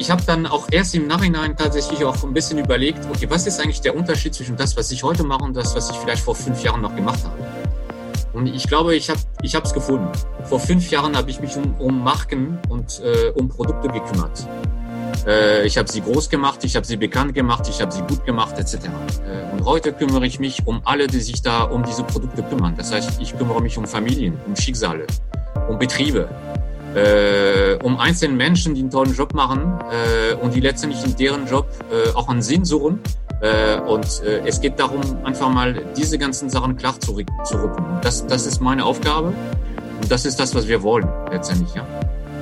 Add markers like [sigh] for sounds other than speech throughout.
ich habe dann auch erst im Nachhinein tatsächlich auch ein bisschen überlegt, okay, was ist eigentlich der Unterschied zwischen das, was ich heute mache und das, was ich vielleicht vor fünf Jahren noch gemacht habe? Und ich glaube, ich habe ich es gefunden. Vor fünf Jahren habe ich mich um, um Marken und äh, um Produkte gekümmert. Äh, ich habe sie groß gemacht, ich habe sie bekannt gemacht, ich habe sie gut gemacht, etc. Äh, und heute kümmere ich mich um alle, die sich da um diese Produkte kümmern. Das heißt, ich kümmere mich um Familien, um Schicksale, um Betriebe, äh, um einzelne Menschen, die einen tollen Job machen äh, und die letztendlich in deren Job äh, auch einen Sinn suchen. Äh, und äh, es geht darum, einfach mal diese ganzen Sachen klar zu, zu rücken. Das, das ist meine Aufgabe und das ist das, was wir wollen letztendlich. Ja?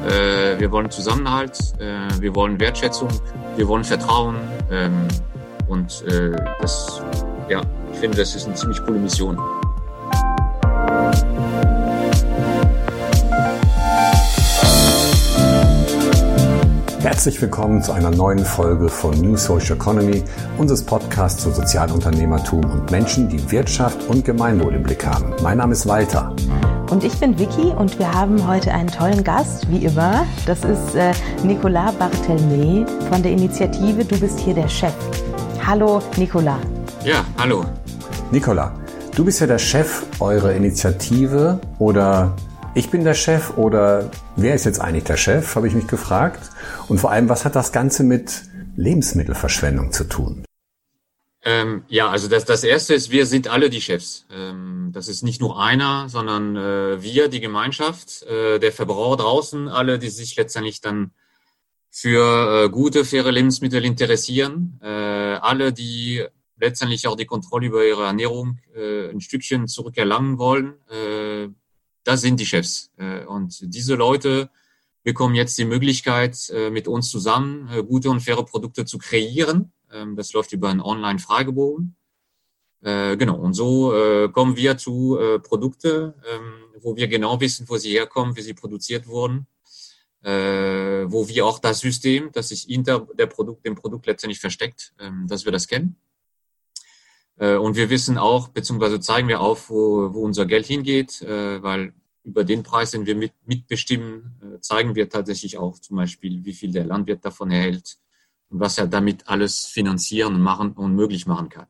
Äh, wir wollen Zusammenhalt, äh, wir wollen Wertschätzung, wir wollen Vertrauen ähm, und äh, das, ja, ich finde, das ist eine ziemlich coole Mission. Herzlich willkommen zu einer neuen Folge von New Social Economy, unseres Podcasts zu Sozialunternehmertum und Menschen, die Wirtschaft und Gemeinwohl im Blick haben. Mein Name ist Walter. Und ich bin Vicky und wir haben heute einen tollen Gast, wie immer. Das ist äh, Nicolas Barthelme von der Initiative Du bist hier der Chef. Hallo, Nicolas. Ja, hallo. Nicolas, du bist ja der Chef eurer Initiative oder ich bin der Chef oder wer ist jetzt eigentlich der Chef, habe ich mich gefragt. Und vor allem, was hat das Ganze mit Lebensmittelverschwendung zu tun? Ähm, ja, also das, das Erste ist, wir sind alle die Chefs. Ähm, das ist nicht nur einer, sondern äh, wir, die Gemeinschaft, äh, der Verbraucher draußen, alle, die sich letztendlich dann für äh, gute, faire Lebensmittel interessieren, äh, alle, die letztendlich auch die Kontrolle über ihre Ernährung äh, ein Stückchen zurückerlangen wollen, äh, das sind die Chefs. Und diese Leute bekommen jetzt die Möglichkeit, äh, mit uns zusammen äh, gute und faire Produkte zu kreieren. Ähm, das läuft über einen Online-Fragebogen. Genau, und so kommen wir zu Produkte, ähm, wo wir genau wissen, wo sie herkommen, wie sie produziert wurden, wo wir auch das System, das sich hinter der Produkt, dem Produkt letztendlich versteckt, ähm, dass wir das kennen. Und wir wissen auch, beziehungsweise zeigen wir auf, wo, wo unser Geld hingeht, weil über den Preis, den wir mit, mitbestimmen, äh, zeigen wir tatsächlich auch zum Beispiel, wie viel der Landwirt davon erhält und was er damit alles finanzieren und machen und möglich machen kann.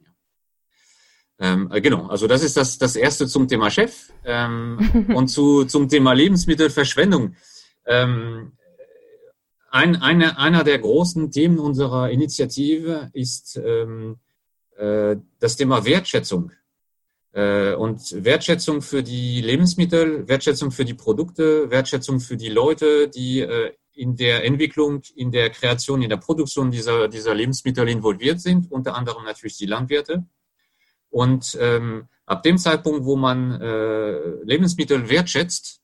Ähm, äh, genau, also das ist das, das erste zum Thema Chef ähm, [laughs] und zu, zum Thema Lebensmittelverschwendung. Ähm, ein, eine, einer der großen Themen unserer Initiative ist ähm, äh, das Thema Wertschätzung. Äh, und Wertschätzung für die Lebensmittel, Wertschätzung für die Produkte, Wertschätzung für die Leute, die äh, in der Entwicklung, in der Kreation, in der Produktion dieser, dieser Lebensmittel involviert sind, unter anderem natürlich die Landwirte. Und ähm, ab dem Zeitpunkt, wo man äh, Lebensmittel wertschätzt,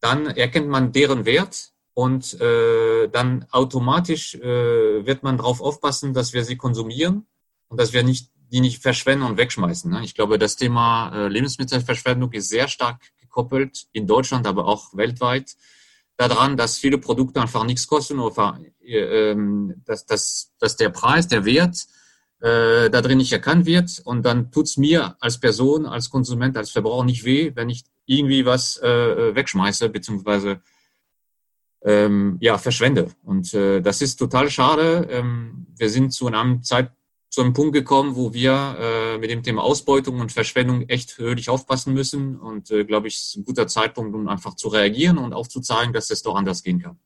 dann erkennt man deren Wert und äh, dann automatisch äh, wird man darauf aufpassen, dass wir sie konsumieren und dass wir nicht die nicht verschwenden und wegschmeißen. Ne? Ich glaube, das Thema äh, Lebensmittelverschwendung ist sehr stark gekoppelt in Deutschland, aber auch weltweit daran, dass viele Produkte einfach nichts kosten oder äh, dass, dass, dass der Preis, der Wert äh, da drin nicht erkannt wird. Und dann tut's mir als Person, als Konsument, als Verbraucher nicht weh, wenn ich irgendwie was äh, wegschmeiße, beziehungsweise ähm, ja, verschwende. Und äh, das ist total schade. Ähm, wir sind zu einem Zeitpunkt zu einem Punkt gekommen, wo wir äh, mit dem Thema Ausbeutung und Verschwendung echt hörlich aufpassen müssen. Und äh, glaube ich, ist ein guter Zeitpunkt, um einfach zu reagieren und aufzuzeigen, dass es doch anders gehen kann.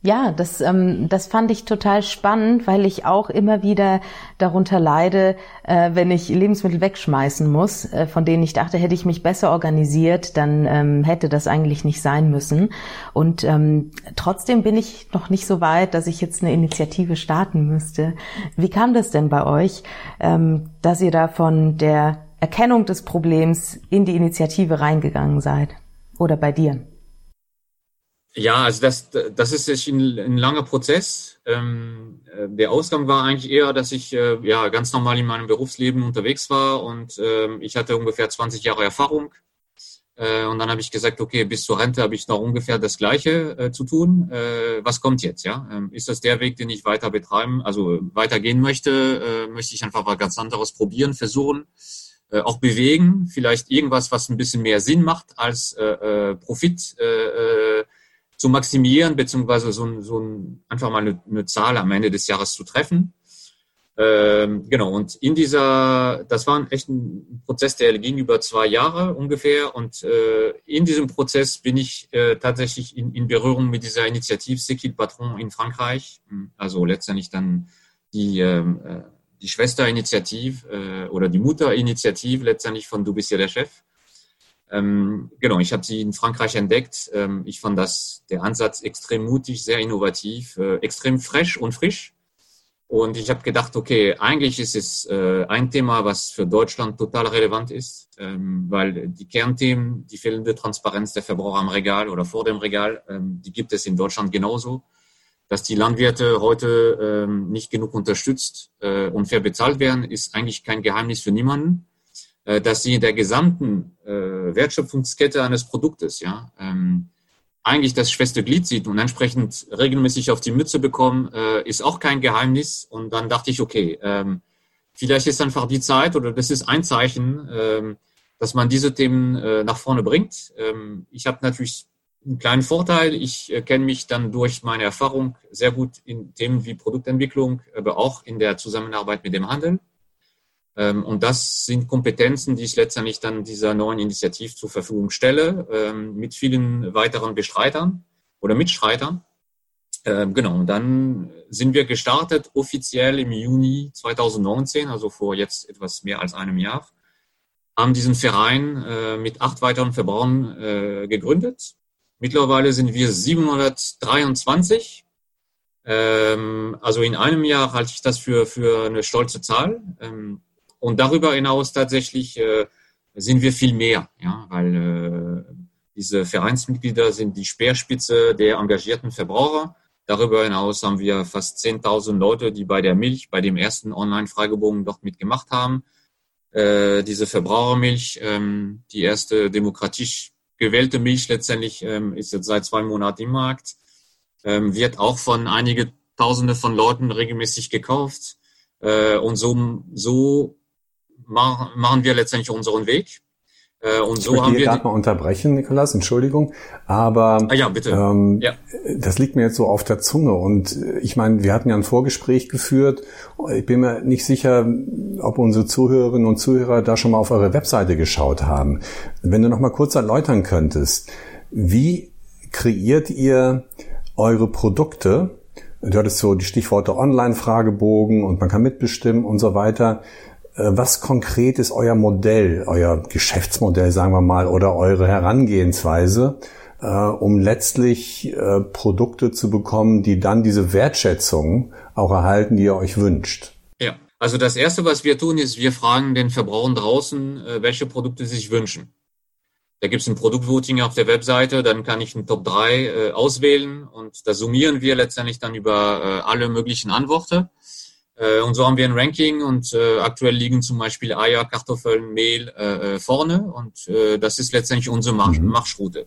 Ja, das, ähm, das fand ich total spannend, weil ich auch immer wieder darunter leide, äh, wenn ich Lebensmittel wegschmeißen muss, äh, von denen ich dachte, hätte ich mich besser organisiert, dann ähm, hätte das eigentlich nicht sein müssen. Und ähm, trotzdem bin ich noch nicht so weit, dass ich jetzt eine Initiative starten müsste. Wie kam das denn bei euch, ähm, dass ihr da von der Erkennung des Problems in die Initiative reingegangen seid? Oder bei dir? Ja, also das, das ist ein, ein langer Prozess. Ähm, äh, der Ausgang war eigentlich eher, dass ich äh, ja ganz normal in meinem Berufsleben unterwegs war und ähm, ich hatte ungefähr 20 Jahre Erfahrung. Äh, und dann habe ich gesagt, okay, bis zur Rente habe ich noch ungefähr das Gleiche äh, zu tun. Äh, was kommt jetzt? Ja, ähm, ist das der Weg, den ich weiter betreiben, also weitergehen möchte? Äh, möchte ich einfach was ganz anderes probieren, versuchen, auch bewegen, vielleicht irgendwas, was ein bisschen mehr Sinn macht als Profit. Zu maximieren, beziehungsweise so, so ein, einfach mal eine, eine Zahl am Ende des Jahres zu treffen. Ähm, genau, und in dieser, das war ein echt ein Prozess, der ging über zwei Jahre ungefähr. Und äh, in diesem Prozess bin ich äh, tatsächlich in, in Berührung mit dieser Initiative Sekil Patron in Frankreich. Also letztendlich dann die, ähm, äh, die Schwesterinitiative äh, oder die Mutterinitiative letztendlich von Du bist ja der Chef. Ähm, genau, ich habe sie in Frankreich entdeckt. Ähm, ich fand das der Ansatz extrem mutig, sehr innovativ, äh, extrem fresh und frisch. Und ich habe gedacht, okay, eigentlich ist es äh, ein Thema, was für Deutschland total relevant ist, ähm, weil die Kernthemen, die fehlende Transparenz der Verbraucher am Regal oder vor dem Regal, ähm, die gibt es in Deutschland genauso. Dass die Landwirte heute ähm, nicht genug unterstützt äh, und fair bezahlt werden, ist eigentlich kein Geheimnis für niemanden. Äh, dass sie in der gesamten äh, Wertschöpfungskette eines Produktes, ja, ähm, eigentlich das schwächste Glied sieht und entsprechend regelmäßig auf die Mütze bekommen, äh, ist auch kein Geheimnis. Und dann dachte ich, okay, ähm, vielleicht ist einfach die Zeit oder das ist ein Zeichen, ähm, dass man diese Themen nach vorne bringt. Ich habe natürlich einen kleinen Vorteil. Ich kenne mich dann durch meine Erfahrung sehr gut in Themen wie Produktentwicklung, aber auch in der Zusammenarbeit mit dem Handel. Ähm, und das sind Kompetenzen, die ich letztendlich dann dieser neuen Initiative zur Verfügung stelle, ähm, mit vielen weiteren Bestreitern oder Mitstreitern. Ähm, genau, und dann sind wir gestartet offiziell im Juni 2019, also vor jetzt etwas mehr als einem Jahr, haben diesen Verein äh, mit acht weiteren Verbrauchern äh, gegründet. Mittlerweile sind wir 723. Also in einem Jahr halte ich das für, für eine stolze Zahl. Und darüber hinaus tatsächlich äh, sind wir viel mehr, ja, weil äh, diese Vereinsmitglieder sind die Speerspitze der engagierten Verbraucher. Darüber hinaus haben wir fast 10.000 Leute, die bei der Milch, bei dem ersten Online-Fragebogen dort mitgemacht haben. Äh, diese Verbrauchermilch, ähm, die erste demokratisch gewählte Milch letztendlich, ähm, ist jetzt seit zwei Monaten im Markt, ähm, wird auch von einige Tausende von Leuten regelmäßig gekauft. Äh, und so, so machen wir letztendlich unseren Weg. Äh, und so ich haben wir gerade mal unterbrechen, Nikolas, Entschuldigung, aber ah, ja, bitte. Ähm, ja. das liegt mir jetzt so auf der Zunge und äh, ich meine, wir hatten ja ein Vorgespräch geführt. Ich bin mir nicht sicher, ob unsere Zuhörerinnen und Zuhörer da schon mal auf eure Webseite geschaut haben. Wenn du noch mal kurz erläutern könntest, wie kreiert ihr eure Produkte? Du hattest so die Stichworte Online-Fragebogen und man kann mitbestimmen und so weiter. Äh, was konkret ist euer Modell, euer Geschäftsmodell, sagen wir mal, oder eure Herangehensweise, äh, um letztlich äh, Produkte zu bekommen, die dann diese Wertschätzung auch erhalten, die ihr euch wünscht? Ja, also das Erste, was wir tun, ist, wir fragen den Verbrauchern draußen, welche Produkte sie sich wünschen. Da gibt es ein Produktvoting auf der Webseite, dann kann ich ein Top 3 auswählen und da summieren wir letztendlich dann über alle möglichen Antworten. Äh, und so haben wir ein Ranking und äh, aktuell liegen zum Beispiel Eier, Kartoffeln, Mehl äh, äh vorne und äh, das ist letztendlich unsere Marsch mhm. Marschroute.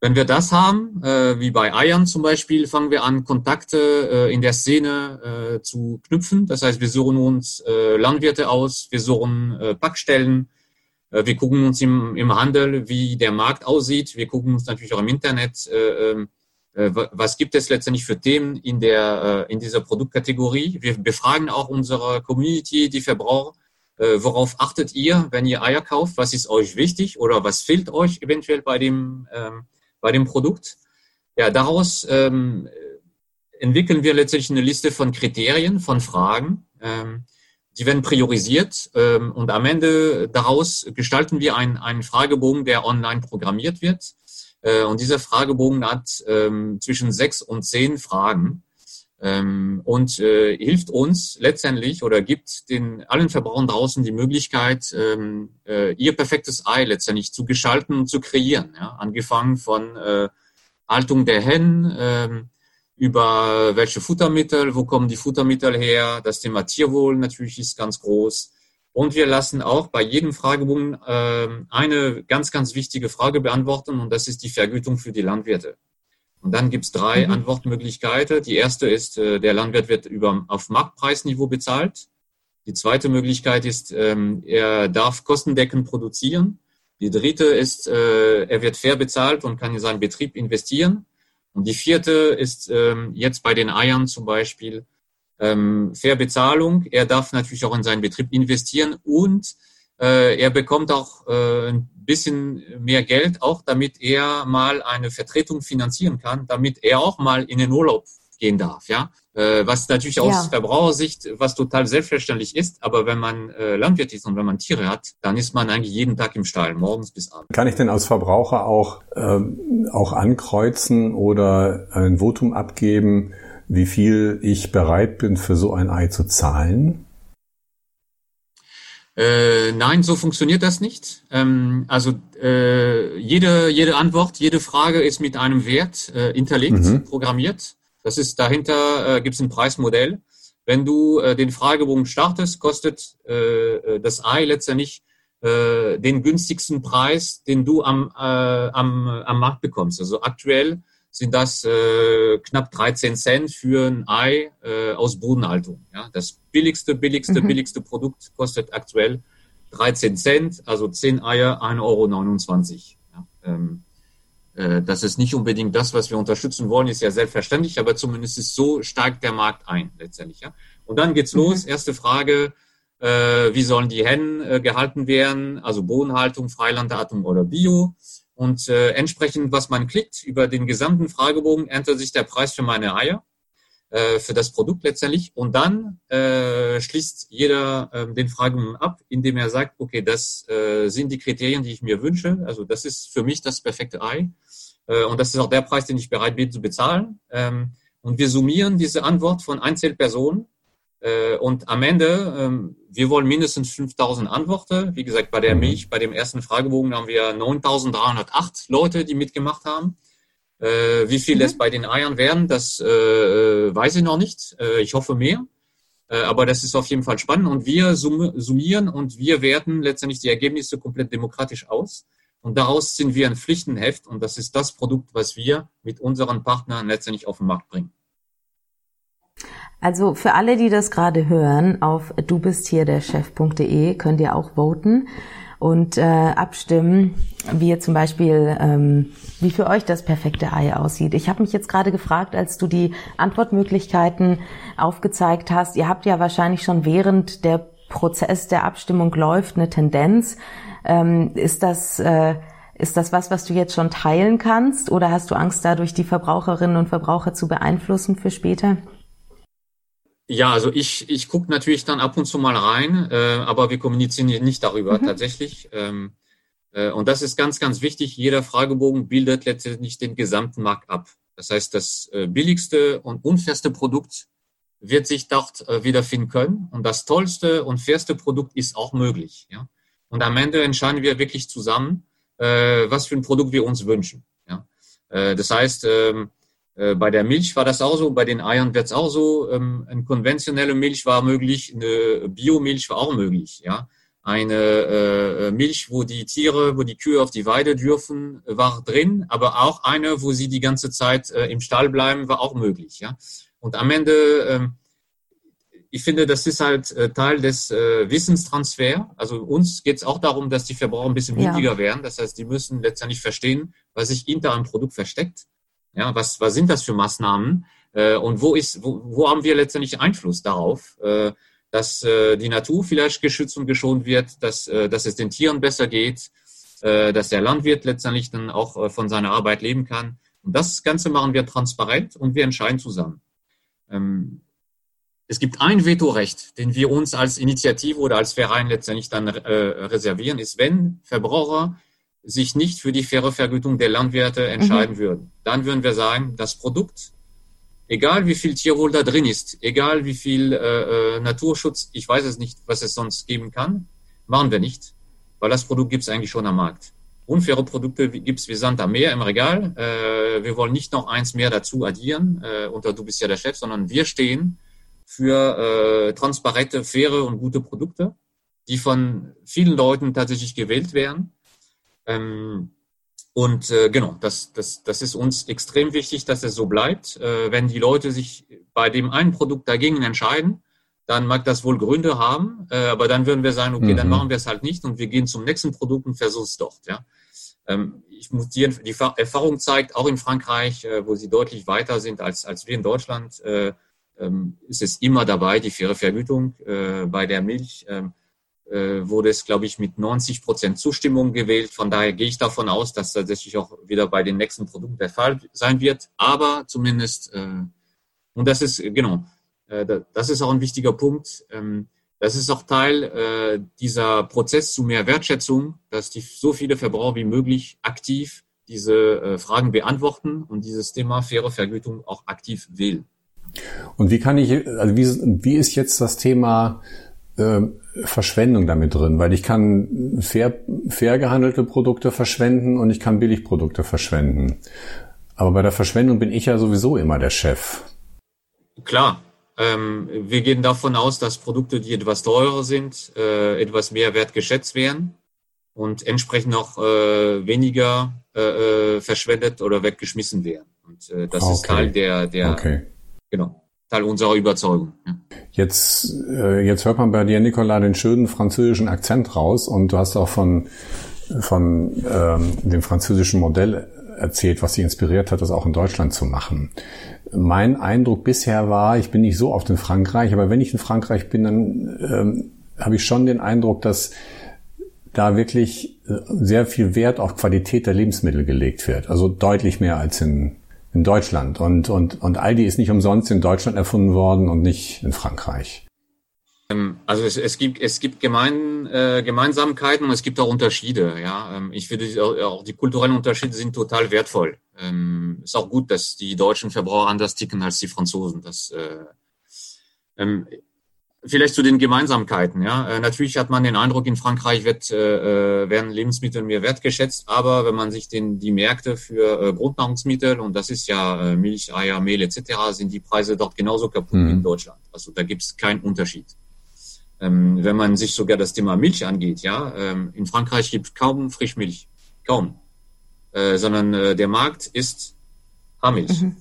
Wenn wir das haben, äh, wie bei Eiern zum Beispiel, fangen wir an, Kontakte äh, in der Szene äh, zu knüpfen. Das heißt, wir suchen uns äh, Landwirte aus, wir suchen äh, Packstellen, äh, wir gucken uns im, im Handel, wie der Markt aussieht. Wir gucken uns natürlich auch im Internet äh, ähm, äh, was gibt es letztendlich für Themen in, der, äh, in dieser Produktkategorie. Wir befragen auch unsere Community, die Verbraucher, äh, worauf achtet ihr, wenn ihr Eier kauft, was ist euch wichtig oder was fehlt euch eventuell bei dem, ähm, bei dem Produkt. Ja, daraus ähm, entwickeln wir letztendlich eine Liste von Kriterien, von Fragen. Ähm, die werden priorisiert und am Ende daraus gestalten wir einen, einen Fragebogen, der online programmiert wird äh, und dieser Fragebogen hat ähm, zwischen sechs und zehn Fragen. Ähm, und äh, hilft uns letztendlich oder gibt den allen Verbrauchern draußen die Möglichkeit, ähm, äh, ihr perfektes Ei letztendlich zu gestalten und zu kreieren. Angefangen von äh, Haltung der Hennen, über welche Futtermittel, wo kommen die Futtermittel her, das Thema Tierwohl natürlich ist ganz groß, und wir lassen auch bei jedem Fragebogen äh, eine ganz, ganz wichtige Frage beantworten und das ist die Vergütung für die Landwirte. Und dann gibt es drei mhm. Antwortmöglichkeiten. Die erste ist, äh, der Landwirt wird über, auf Marktpreisniveau bezahlt. Die zweite Möglichkeit ist, ähm, er darf kostendeckend produzieren. Die dritte ist, äh, er wird fair bezahlt und kann in seinen Betrieb investieren. Und die vierte ist ähm, jetzt bei den Eiern zum Beispiel ähm, Fair Bezahlung. Er darf natürlich auch in seinen Betrieb investieren und äh, er bekommt auch äh, ein bisschen mehr Geld, auch damit er mal eine Vertretung finanzieren kann, damit er auch mal in den Urlaub gehen darf, ja. Äh, was natürlich aus ja. Verbrauchersicht was total selbstverständlich ist, aber wenn man äh, Landwirt ist und wenn man Tiere hat, dann ist man eigentlich jeden Tag im Stall, morgens bis abends. Kann ich denn als Verbraucher auch, ähm, auch ankreuzen oder ein Votum abgeben, wie viel ich bereit bin, für so ein Ei zu zahlen? Äh, nein, so funktioniert das nicht. Ähm, also äh, jede, jede Antwort, jede Frage ist mit einem Wert äh, hinterlegt, mhm. programmiert. Das ist dahinter äh, gibt es ein Preismodell. Wenn du äh, den Fragebogen startest, kostet äh, äh, das Ei letztendlich den günstigsten Preis, den du am, am, am Markt bekommst. Also aktuell sind das äh, knapp 13 Cent für ein Ei äh, aus Bodenhaltung. Ja? Das billigste, billigste, mhm. billigste Produkt kostet aktuell 13 Cent, also 10 Eier, 1,29 Euro. Ja? Ähm, äh, das ist nicht unbedingt das, was wir unterstützen wollen, ist ja selbstverständlich, aber zumindest ist so steigt der Markt ein letztendlich. Ja? Und dann geht's mhm. los. Erste Frage, äh, wie sollen die Hennen äh, gehalten werden? Also Bodenhaltung, Freilandartung oder Bio? Und äh, entsprechend, was man klickt, über den gesamten Fragebogen ändert sich der Preis für meine Eier, äh, für das Produkt letztendlich. Und dann äh, schließt jeder äh, den Fragebogen ab, indem er sagt, okay, das äh, sind die Kriterien, die ich mir wünsche. Also das ist für mich das perfekte Ei. Äh, und das ist auch der Preis, den ich bereit bin zu bezahlen. Ähm, und wir summieren diese Antwort von Einzelpersonen und am Ende, ähm, wir wollen mindestens 5000 Antworten. Wie gesagt, bei der mhm. Milch, bei dem ersten Fragebogen haben wir 9308 Leute, die mitgemacht haben. Äh, wie viel mhm. es bei den Eiern werden, das äh, weiß ich noch nicht. ich hoffe mehr. aber das ist auf jeden Fall spannend. Und wir summieren und wir werten letztendlich die Ergebnisse komplett demokratisch aus. Und daraus sind wir ein Pflichtenheft. Und das ist das Produkt, was wir mit unseren Partnern letztendlich auf den Markt bringen. Also für alle, die das gerade hören, auf du bist hier der Chef.de könnt ihr auch voten und äh, abstimmen, wie ihr zum Beispiel, ähm, wie für euch das perfekte Ei aussieht. Ich habe mich jetzt gerade gefragt, als du die Antwortmöglichkeiten aufgezeigt hast, ihr habt ja wahrscheinlich schon während der Prozess der Abstimmung läuft eine Tendenz. Ähm, ist das äh, ist das was, was du jetzt schon teilen kannst oder hast du Angst, dadurch die Verbraucherinnen und Verbraucher zu beeinflussen für später? Ja, also ich, ich gucke natürlich dann ab und zu mal rein, äh, aber wir kommunizieren nicht darüber mhm. tatsächlich. Ähm, äh, und das ist ganz, ganz wichtig. Jeder Fragebogen bildet letztendlich den gesamten Markt ab. Das heißt, das äh, billigste und unfairste Produkt wird sich dort äh, wiederfinden können. Und das tollste und fairste Produkt ist auch möglich. Ja? Und am Ende entscheiden wir wirklich zusammen, äh, was für ein Produkt wir uns wünschen. Ja? Äh, das heißt, ähm, äh, bei der Milch war das auch so, bei den Eiern wird es auch so. Ähm, eine konventionelle Milch war möglich, eine Biomilch war auch möglich. Ja, eine äh, Milch, wo die Tiere, wo die Kühe auf die Weide dürfen, war drin, aber auch eine, wo sie die ganze Zeit äh, im Stall bleiben, war auch möglich. Ja, und am Ende, ähm, ich finde, das ist halt Teil des Wissenstransfer. Also uns geht es auch darum, dass die Verbraucher ein bisschen mündiger ja. werden. Das heißt, die müssen letztendlich verstehen, was sich hinter einem Produkt versteckt. Ja, was, was sind das für Maßnahmen? Äh, und wo ist, wo, wo haben wir letztendlich Einfluss darauf, äh, dass äh, die Natur vielleicht geschützt und geschont wird, dass, äh, dass es den Tieren besser geht, äh, dass der Landwirt letztendlich dann auch äh, von seiner Arbeit leben kann. Und das Ganze machen wir transparent und wir entscheiden zusammen. Ähm, es gibt ein Vetorecht, den wir uns als Initiative oder als Verein letztendlich dann äh, reservieren, ist, wenn Verbraucher sich nicht für die faire Vergütung der Landwirte entscheiden mhm. würden. Dann würden wir sagen, das Produkt, egal wie viel Tierwohl da drin ist, egal wie viel äh, äh, Naturschutz, ich weiß es nicht, was es sonst geben kann, machen wir nicht, weil das Produkt gibt es eigentlich schon am Markt. Unfaire Produkte gibt es wie Sand am Meer im Regal. Äh, wir wollen nicht noch eins mehr dazu addieren, äh, unter du bist ja der Chef, sondern wir stehen für äh, transparente, faire und gute Produkte, die von vielen Leuten tatsächlich gewählt werden ähm, und äh, genau, das, das, das ist uns extrem wichtig, dass es so bleibt. Äh, wenn die Leute sich bei dem einen Produkt dagegen entscheiden, dann mag das wohl Gründe haben, äh, aber dann würden wir sagen, okay, mhm. dann machen wir es halt nicht und wir gehen zum nächsten Produkt und versuchen es dort. Ja? ähm, ich muss dir, die Erfahrung zeigt, auch in Frankreich, äh, wo sie deutlich weiter sind als, als wir in Deutschland, äh, ähm, ist es immer dabei, die faire Vergütung. Äh, bei der Milch ähm, äh, wurde es, glaube ich, mit 90 Prozent Zustimmung gewählt. Von daher gehe ich davon aus, dass tatsächlich auch wieder bei den nächsten Produkten der Fall sein wird. Aber zumindest, äh, und das ist, genau, äh, das ist auch ein wichtiger Punkt. Ähm, das ist auch Teil äh, dieser Prozess zu mehr Wertschätzung, dass die so viele Verbraucher wie möglich aktiv diese äh, Fragen beantworten und dieses Thema faire Vergütung auch aktiv wählen. Und wie kann ich, also wie, wie ist jetzt das Thema äh, Verschwendung damit drin? Weil ich kann fair, fair gehandelte Produkte verschwenden und ich kann Billigprodukte verschwenden. Aber bei der Verschwendung bin ich ja sowieso immer der Chef. Klar, ähm, wir gehen davon aus, dass Produkte, die etwas teurer sind, äh, etwas mehr wertgeschätzt werden und entsprechend auch äh, weniger äh, äh verschwendet oder weggeschmissen werden. Und äh, das okay. ist Teil der, der okay. genau, Teil unserer Überzeugung. Jetzt, äh, jetzt hört man bei dir, Nicola, den schönen französischen Akzent raus und du hast auch von, von ähm, dem französischen Modell erzählt, was sie inspiriert hat, das auch in Deutschland zu machen. Mein Eindruck bisher war, ich bin nicht so oft in Frankreich, aber wenn ich in Frankreich bin, dann ähm, habe ich schon den Eindruck, dass da wirklich äh, sehr viel Wert auf Qualität der Lebensmittel gelegt wird. Also deutlich mehr als in, in Deutschland. Und, und, und Aldi ist nicht umsonst in Deutschland erfunden worden und nicht in Frankreich. Ähm, also es, es gibt es gibt Gemein, äh, Gemeinsamkeiten und es gibt auch Unterschiede. Ja, ähm, ich finde auch die kulturellen Unterschiede sind total wertvoll. Ähm, ist auch gut, dass die deutschen Verbraucher anders ticken als die Franzosen. Das äh, ähm, vielleicht zu den Gemeinsamkeiten. Ja, äh, natürlich hat man den Eindruck, in Frankreich wird, äh, äh, werden Lebensmittel mehr wertgeschätzt, aber wenn man sich den die Märkte für äh, Grundnahrungsmittel und das ist ja äh, Milch, Eier, Mehl etc. sind die Preise dort genauso kaputt mhm. wie in Deutschland. Also da gibt es keinen Unterschied. Ähm, wenn man sich sogar das Thema Milch angeht, ja, ähm, in Frankreich gibt es kaum Frischmilch, kaum, äh, sondern äh, der Markt ist Haarmilch. Mhm.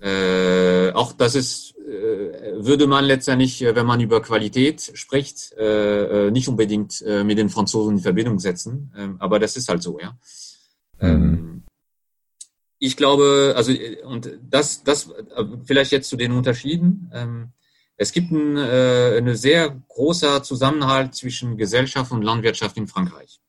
Äh, auch das ist, würde man letztendlich, äh, wenn man über Qualität spricht, äh, nicht unbedingt mit den Franzosen in Verbindung setzen, ähm, aber das ist halt so, ja. Mhm. Ähm, ich glaube, also und das, das vielleicht jetzt zu den Unterschieden. Ähm, es gibt ein, äh, eine sehr großer Zusammenhalt zwischen Gesellschaft und Landwirtschaft in Frankreich.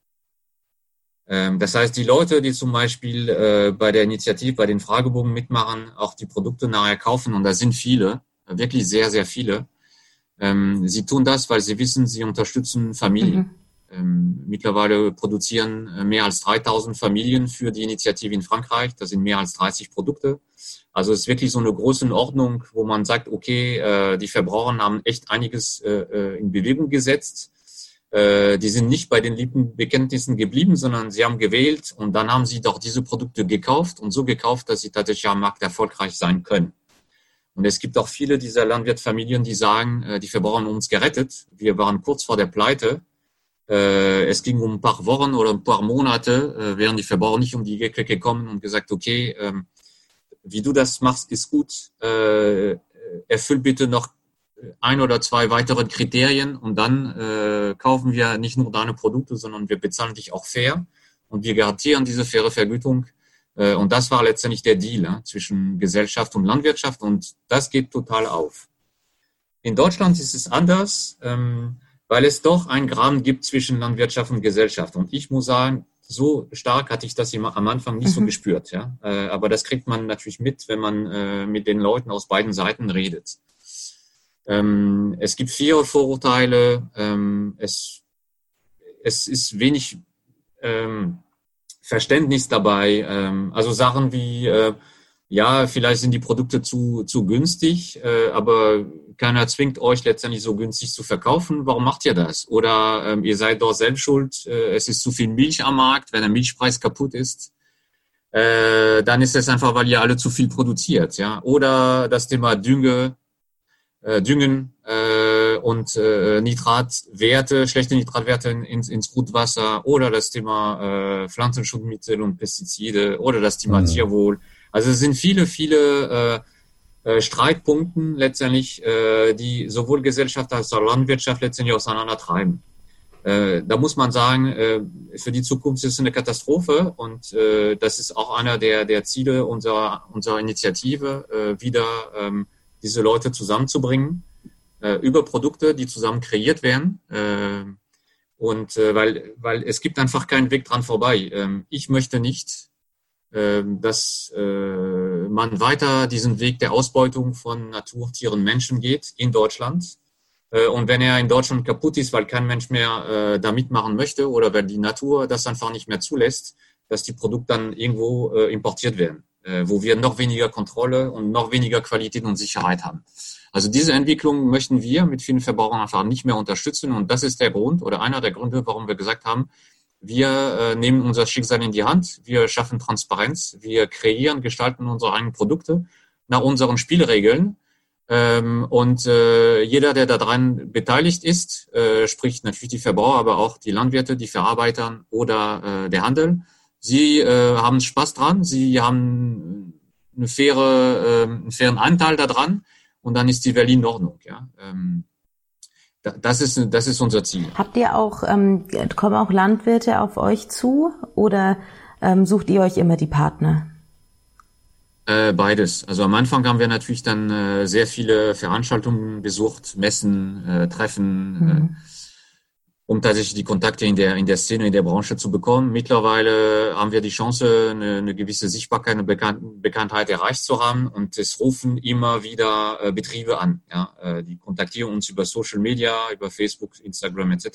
Ähm, das heißt, die Leute, die zum Beispiel äh, bei der Initiative, bei den Fragebogen mitmachen, auch die Produkte nachher kaufen, und da sind viele, wirklich sehr, sehr viele, ähm, sie tun das, weil sie wissen, sie unterstützen Familien. Mhm. Ähm, mittlerweile produzieren äh, mehr als 3000 Familien für die Initiative in Frankreich. Das sind mehr als 30 Produkte. Also es ist wirklich so eine große Ordnung, wo man sagt, okay, äh, die Verbraucher haben echt einiges äh in Bewegung gesetzt. Äh, die sind nicht bei den lieben Bekenntnissen geblieben, sondern sie haben gewählt und dann haben sie doch diese Produkte gekauft und so gekauft, dass sie tatsächlich am Markt erfolgreich sein können. Und es gibt auch viele dieser Landwirtfamilien, die sagen, äh, die Verbraucher haben uns gerettet. Wir waren kurz vor der Pleite äh, es ging um ein paar Wochen oder ein paar Monate, äh, wären die Verbraucher nicht um die Ecke gekommen und gesagt, okay, ähm, wie du das machst, ist gut. Erfüll bitte noch ein oder zwei weitere Kriterien und dann äh, kaufen wir nicht nur deine Produkte, sondern wir bezahlen dich auch fair und wir garantieren diese faire Vergütung. Äh, und das war letztendlich der Deal äh, zwischen Gesellschaft und Landwirtschaft und das geht total auf. In Deutschland ist es anders. Ähm, weil es doch einen Graben gibt zwischen Landwirtschaft und Gesellschaft. Und ich muss sagen, so stark hatte ich das am Anfang nicht mhm. so gespürt. Ja? Äh, aber das kriegt man natürlich mit, wenn man äh, mit den Leuten aus beiden Seiten redet. Ähm, es gibt viele Vorurteile. Ähm, es, es ist wenig ähm, Verständnis dabei. Ähm, also Sachen wie, äh, ja, vielleicht sind die Produkte zu, zu günstig, äh, aber keiner zwingt euch letztendlich so günstig zu verkaufen. Warum macht ihr das? Oder ähm, ihr seid doch selbst schuld, äh, es ist zu viel Milch am Markt, wenn der Milchpreis kaputt ist. Äh, dann ist es einfach, weil ihr alle zu viel produziert. ja. Oder das Thema Dünge, Düngen äh, und äh, Nitratwerte, schlechte Nitratwerte ins, ins Grundwasser. Oder das Thema äh, Pflanzenschutzmittel und Pestizide. Oder das Thema mhm. Tierwohl. Also es sind viele, viele äh, äh, Streitpunkten letztendlich, äh, die sowohl Gesellschaft als auch Landwirtschaft letztendlich auseinandertreiben. äh, da muss man sagen, äh, für die Zukunft ist es eine Katastrophe und äh, das ist auch einer der, der Ziele unserer, unserer Initiative, äh, wieder ähm, diese Leute zusammenzubringen äh, über Produkte, die zusammen kreiert werden. Äh, und äh, weil, weil es gibt einfach keinen Weg dran vorbei. Ähm, ich möchte nicht, äh, dass äh, man weiter diesen Weg der Ausbeutung von Natur, Tieren, Menschen geht in Deutschland äh, und wenn er in Deutschland kaputt ist, weil kein Mensch mehr äh, da mitmachen möchte oder wenn die Natur das einfach nicht mehr zulässt, dass die Produkte dann irgendwo äh, importiert werden, wo wir noch weniger Kontrolle und noch weniger Qualität und Sicherheit haben. Also diese Entwicklung möchten wir mit vielen Verbrauchern einfach nicht mehr unterstützen. Und das ist der Grund oder einer der Gründe, warum wir gesagt haben, wir äh, nehmen unser Schicksal in die Hand, wir schaffen Transparenz, wir kreieren, gestalten unsere eigenen Produkte nach unseren Spielregeln. Ähm, und äh, jeder, der daran beteiligt ist, äh, sprich natürlich die Verbraucher, aber auch die Landwirte, die Verarbeiter oder äh, der Handel, sie äh, haben Spaß dran, sie haben eine faire, äh, einen fairen Anteil daran und dann ist die Welt in Ordnung. Ja? Ähm, das ist, das ist unser Ziel. Habt ihr auch, ähm, kommen auch Landwirte auf euch zu oder ähm, sucht ihr euch immer die Partner? Äh, beides. Also am Anfang haben wir natürlich dann äh, sehr viele Veranstaltungen besucht, Messen, äh, Treffen, mhm. Um tatsächlich die Kontakte in der in der Szene, in der Branche zu bekommen. Mittlerweile haben wir die Chance, eine, eine gewisse Sichtbarkeit, eine Bekannt, Bekanntheit erreicht zu haben und es rufen immer wieder äh, Betriebe an. Ja, äh, die kontaktieren uns über Social Media, über Facebook, Instagram etc.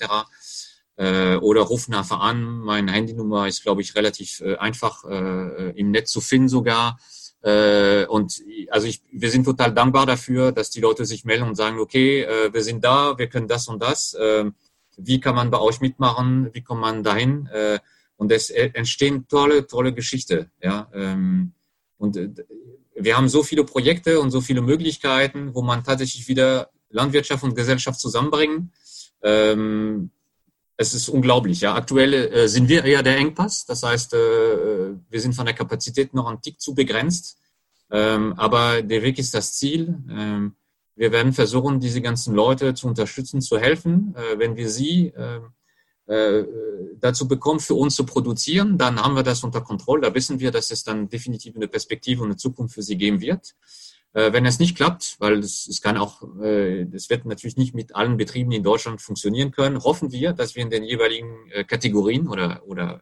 Äh, oder rufen einfach an. Meine Handynummer ist, glaube ich, relativ äh, einfach äh, im Netz zu finden sogar. Äh, und also ich, wir sind total dankbar dafür, dass die Leute sich melden und sagen, okay, wir sind da, wir können das und das. Äh, wie kann man bei euch mitmachen? Wie kommt man dahin? Äh, und es entstehen tolle, tolle Geschichte. Ja, ähm, und äh, wir haben so viele Projekte und so viele Möglichkeiten, wo man tatsächlich wieder Landwirtschaft und Gesellschaft zusammenbringen. Ähm, es ist unglaublich. Ja, aktuell äh, sind wir eher der Engpass. Das heißt, äh, wir sind von der Kapazität noch ein Tick zu begrenzt. Ähm, aber der Weg ist das Ziel. Ähm, wir werden versuchen, diese ganzen Leute zu unterstützen, zu helfen. Äh, wenn wir sie ähm, äh, dazu bekommen, für uns zu produzieren, dann haben wir das unter Kontrolle. Da wissen wir, dass es dann definitiv eine Perspektive und eine Zukunft für sie geben wird. Äh, wenn es nicht klappt, weil es, es kann auch, es wird natürlich nicht mit allen Betrieben in Deutschland funktionieren können, hoffen wir, dass wir in den jeweiligen Kategorien oder, oder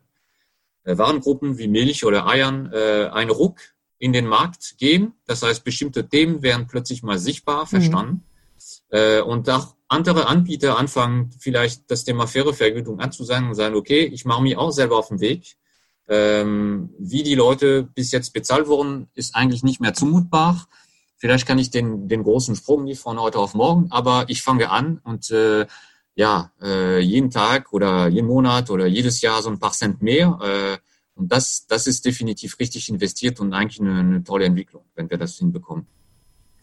Warengruppen wie Milch oder Eiern einen Ruck in den Markt geben. Das heißt, bestimmte Themen werden plötzlich mal sichtbar, mhm. verstanden. Mhm. Und auch andere Anbieter anfangen, vielleicht das Thema faire Vergütung anzusagen und sagen, okay, ich mache mich auch selber auf den Weg. Ähm, wie die Leute bis jetzt bezahlt wurden, ist eigentlich nicht mehr zumutbar. Vielleicht kann ich den, den großen Sprung nicht von heute auf morgen, aber ich fange an und äh, ja, äh, jeden Tag oder jeden Monat oder jedes Jahr so ein paar Cent mehr. Äh, und das, das ist definitiv richtig investiert und eigentlich eine, eine tolle Entwicklung, wenn wir das hinbekommen.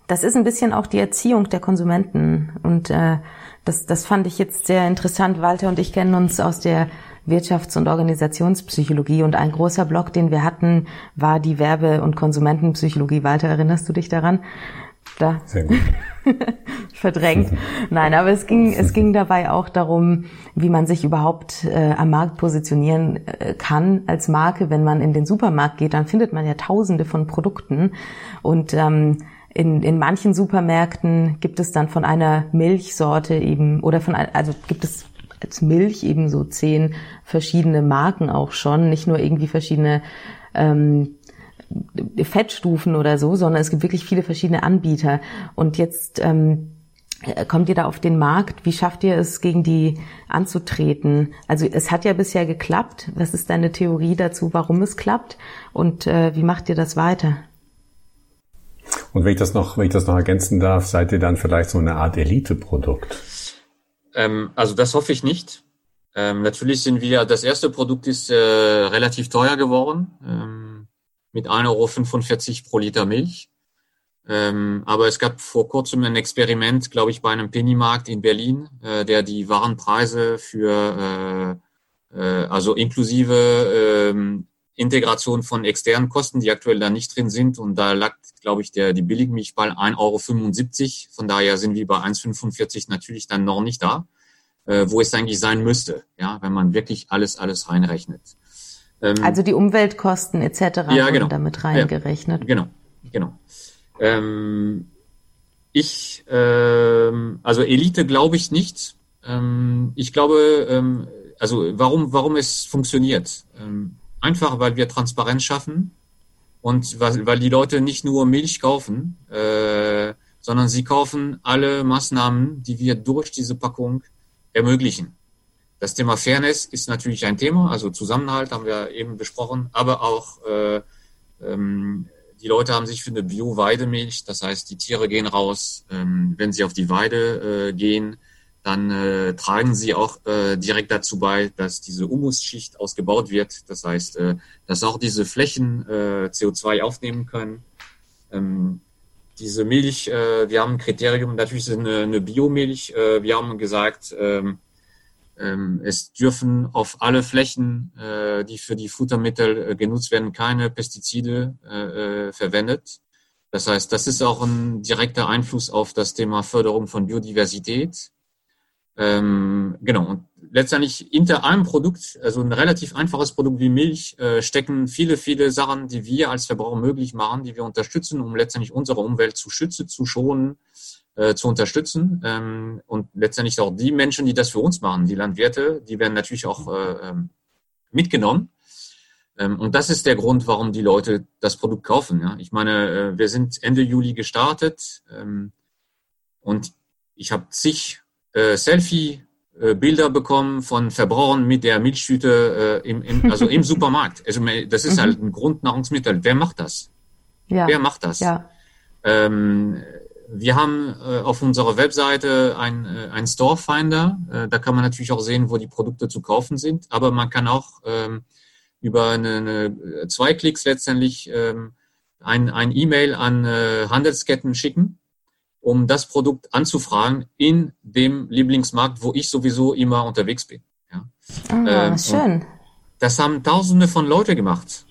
Das ist ein bisschen auch die Erziehung der Konsumenten. Und äh, das, das fand ich jetzt sehr interessant. Walter und ich kennen uns aus der Wirtschafts- und Organisationspsychologie. Und ein großer Block, den wir hatten, war die Werbe- und Konsumentenpsychologie. Walter, erinnerst du dich daran? Da. Sehr gut. [laughs] Verdrängt. Nein, aber es ging, es ging dabei auch darum, wie man sich überhaupt äh, am Markt positionieren äh, kann als Marke. Wenn man in den Supermarkt geht, dann findet man ja tausende von Produkten. Und ähm, in, in manchen Supermärkten gibt es dann von einer Milchsorte eben, oder von, also gibt es als Milch eben so zehn verschiedene Marken auch schon, nicht nur irgendwie verschiedene ähm, Fettstufen oder so, sondern es gibt wirklich viele verschiedene Anbieter. Und jetzt ähm, kommt ihr da auf den Markt? Wie schafft ihr es, gegen die anzutreten? Also es hat ja bisher geklappt. Was ist deine Theorie dazu, warum es klappt? Und äh, wie macht ihr das weiter? Und wenn ich das noch, wenn ich das noch ergänzen darf, seid ihr dann vielleicht so eine Art Elite-Produkt? Ähm, also das hoffe ich nicht. Ähm, natürlich sind wir, das erste Produkt ist äh, relativ teuer geworden, ähm, mit 1,45 Euro pro Liter Milch. Ähm, aber es gab vor kurzem ein Experiment, glaube ich, bei einem Pennymarkt in Berlin, äh, der die Warenpreise für, äh, äh, also inklusive ähm, Integration von externen Kosten, die aktuell da nicht drin sind. Und da lag, glaube ich, der, die Billigmilch bei 1,75 Euro. Von daher sind wir bei 1,45 natürlich dann noch nicht da. äh, wo es eigentlich sein müsste, ja, wenn man wirklich alles, alles reinrechnet. Ähm, also die Umweltkosten etc. Ja, genau. damit reingerechnet. Ja, genau, genau. Ähm, ich, ähm, also Elite glaube ich nicht. Ähm, ich glaube, ähm, also warum, warum es funktioniert. Ähm, einfach, weil wir Transparenz schaffen und weil, weil die Leute nicht nur Milch kaufen, äh, sondern sie kaufen alle Maßnahmen, die wir durch diese Packung ermöglichen. Das Thema Fairness ist natürlich ein Thema, also Zusammenhalt haben wir eben besprochen, aber auch äh, ähm, die Leute haben sich für eine Bio-Weidemilch, das heißt, die Tiere gehen raus, ähm, wenn sie auf die Weide äh, gehen, dann äh, tragen sie auch äh, direkt dazu bei, dass diese Humusschicht ausgebaut wird. Das heißt, äh, dass auch diese Flächen äh, CO2 aufnehmen können. Ähm, diese Milch, äh, wir haben ein Kriterium, natürlich ist eine, eine Biomilch. Äh, wir haben gesagt, ähm, es dürfen auf alle Flächen, äh, die für die Futtermittel äh, genutzt werden, keine Pestizide äh, verwendet. Das heißt, das ist auch ein direkter Einfluss auf das Thema Förderung von Biodiversität. Ähm, genau. Und letztendlich hinter einem Produkt, also ein relativ einfaches Produkt wie Milch, stecken viele, viele Sachen, die wir als Verbraucher möglich machen, die wir unterstützen, um letztendlich unsere Umwelt zu schützen, zu schonen, äh, zu unterstützen. Ähm, und letztendlich auch die Menschen, die das für uns machen, die Landwirte, die werden natürlich auch äh, ähm, mitgenommen. Ähm, und das ist der Grund, warum die Leute das Produkt kaufen. Ja? Ich meine, äh, wir sind Ende Juli gestartet ähm, und ich habe zig äh, Selfie-Bilder bekommen von Verbrauchern mit der Milchtüte äh, im, im, also im [laughs] Supermarkt. Also das ist mhm. halt ein Grundnahrungsmittel. Wer macht das? Ja. Wer macht das? Ja. Ähm, wir haben äh, auf unserer Webseite ein, äh, Store Finder. Äh, da kann man natürlich auch sehen, wo die Produkte zu kaufen sind. Aber man kann auch ähm, über eine, eine, zwei Klicks letztendlich ähm, ein, ein E-Mail an äh, Handelsketten schicken um das Produkt anzufragen in dem Lieblingsmarkt, wo ich sowieso immer unterwegs bin. Ja. Ah, ähm, schön. Das haben Tausende von Leute gemacht.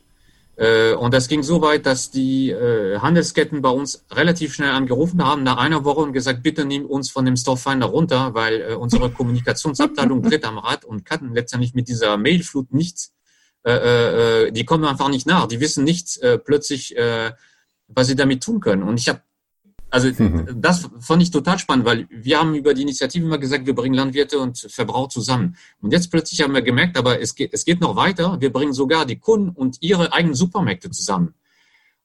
Äh, und das ging so weit, dass die äh, Handelsketten bei uns relativ schnell angerufen haben, nach einer Woche und gesagt, bitte nimm uns von dem Storefinder runter, weil äh, unsere Kommunikationsabteilung dreht am Rad und kann letztendlich mit dieser Mailflut nichts, die kommen einfach nicht nach. Die wissen nicht äh, plötzlich, was sie damit tun können. Und ich habe also mhm. das fand ich total spannend, weil wir haben über die Initiative immer gesagt, wir bringen Landwirte und Verbraucher zusammen. Und jetzt plötzlich haben wir gemerkt, aber es geht, es geht noch weiter. Wir bringen sogar die Kunden und ihre eigenen Supermärkte zusammen.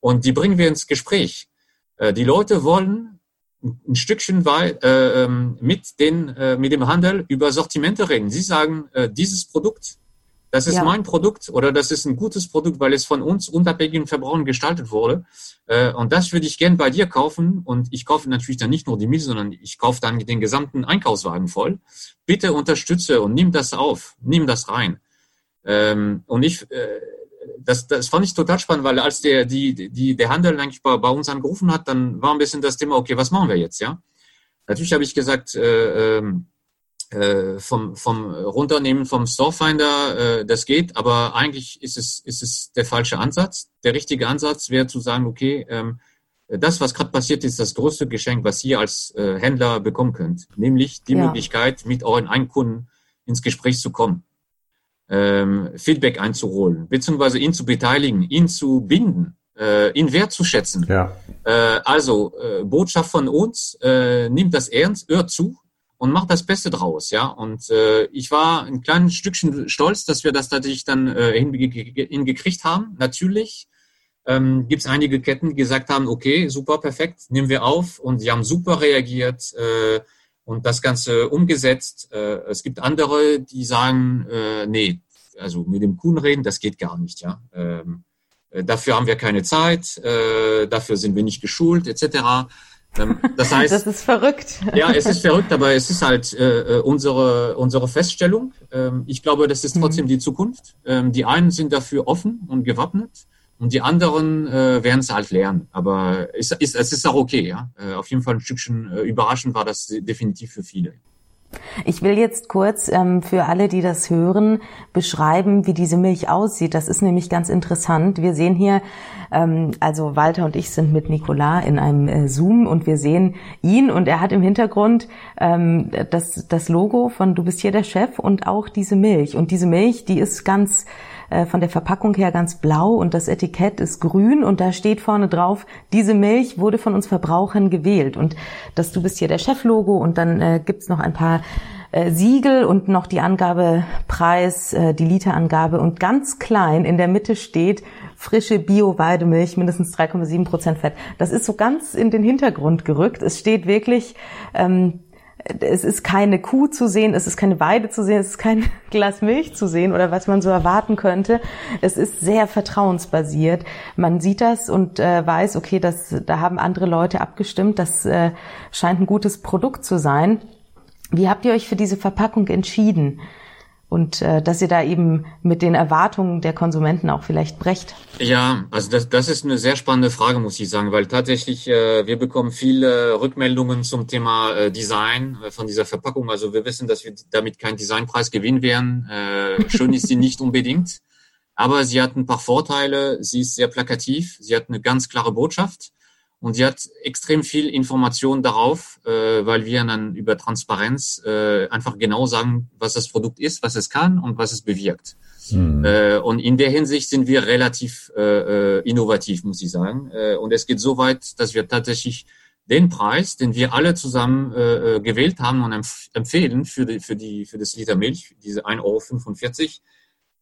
Und die bringen wir ins Gespräch. Äh, die Leute wollen ein Stückchen weit äh, ähm, mit, den, äh, mit dem Handel über Sortimente reden. Sie sagen, dieses Produkt das ist ja. mein Produkt oder das ist ein gutes Produkt, weil es von uns unabhängigen Verbrauchern gestaltet wurde. Äh, und das würde ich gern bei dir kaufen. Und ich kaufe natürlich dann nicht nur die Milch, sondern ich kaufe dann den gesamten Einkaufswagen voll. Bitte unterstütze und nimm das auf, nimm das rein. Ähm, und ich, äh, das, das fand ich total spannend, weil als der, die, die, der Handel eigentlich bei, bei uns angerufen hat, dann war ein bisschen das Thema, okay, was machen wir jetzt, ja? Natürlich habe ich gesagt, äh, ähm, äh, vom, vom Runternehmen vom Storefinder, äh, das geht, aber eigentlich ist es, ist es der falsche Ansatz. Der richtige Ansatz wäre zu sagen, okay, ähm, das, was gerade passiert, ist das größte Geschenk, was ihr als äh, Händler bekommen könnt, nämlich die ja. Möglichkeit, mit euren Einkunden ins Gespräch zu kommen, ähm, Feedback einzuholen, beziehungsweise ihn zu beteiligen, ihn zu binden, äh, ihn wertzuschätzen. Ja. Äh, also äh, Botschaft von uns, äh, nimmt das ernst, hört zu, und macht das Beste draus, ja. Und äh, ich war ein kleines Stückchen stolz, dass wir das tatsächlich dann äh, hingekriegt haben. Natürlich ähm, gibt es einige Ketten, die gesagt haben, okay, super, perfekt, nehmen wir auf und sie haben super reagiert äh, und das Ganze umgesetzt. Äh, es gibt andere, die sagen, äh, nee, also mit dem Kuhn reden, das geht gar nicht, ja. Ähm, äh, dafür haben wir keine Zeit, äh, dafür sind wir nicht geschult, etc. Ähm, das heißt, das ist verrückt. Ja, es ist verrückt, aber es ist halt äh, äh, unsere, unsere Feststellung. Ähm, ich glaube, das ist trotzdem mhm. die Zukunft. Ähm, die einen sind dafür offen und gewappnet und die anderen äh, werden es halt lernen. Aber es ist, es ist auch okay, ja. Äh, auf jeden Fall ein Stückchen äh, überraschend war das definitiv für viele. Ich will jetzt kurz ähm, für alle, die das hören, beschreiben, wie diese Milch aussieht. Das ist nämlich ganz interessant. Wir sehen hier, ähm, also Walter und ich sind mit Nicolas in einem äh, Zoom und wir sehen ihn und er hat im Hintergrund ähm, das, das Logo von Du bist hier der Chef und auch diese Milch. Und diese Milch, die ist ganz äh, von der Verpackung her ganz blau und das Etikett ist grün und da steht vorne drauf, diese Milch wurde von uns Verbrauchern gewählt und das Du bist hier der Cheflogo und dann äh, gibt's noch ein paar äh, Siegel und noch die Angabe Preis, äh, die Literangabe und ganz klein in der Mitte steht frische Bio-Weidemilch, mindestens 3,7 Prozent Fett. Das ist so ganz in den Hintergrund gerückt. Es steht wirklich ähm, es ist keine Kuh zu sehen, es ist keine Weide zu sehen, es ist kein [laughs] Glas Milch zu sehen oder was man so erwarten könnte. Es ist sehr vertrauensbasiert. Man sieht das und äh, weiß, okay, das, da haben andere Leute abgestimmt. Das äh, scheint ein gutes Produkt zu sein. Wie habt ihr euch für diese Verpackung entschieden? Und äh, dass ihr da eben mit den Erwartungen der Konsumenten auch vielleicht brecht? Ja, also das, das ist eine sehr spannende Frage, muss ich sagen, weil tatsächlich äh, wir bekommen viele Rückmeldungen zum Thema äh, Design äh, von dieser Verpackung. Also wir wissen, dass wir damit keinen Designpreis gewinnen werden. Äh, schön ist sie [laughs] nicht unbedingt, aber sie hat ein paar Vorteile. Sie ist sehr plakativ, sie hat eine ganz klare Botschaft. Und sie hat extrem viel Information darauf, äh, weil wir dann über Transparenz äh, einfach genau sagen, was das Produkt ist, was es kann und was es bewirkt. Mhm. Äh, und in der Hinsicht sind wir relativ äh, äh innovativ, muss ich sagen. Äh, und es geht so weit, dass wir tatsächlich den Preis, den wir alle zusammen äh, äh gewählt haben und empf empfehlen für, die, für, die, für das Liter Milch, diese 1,45 Euro,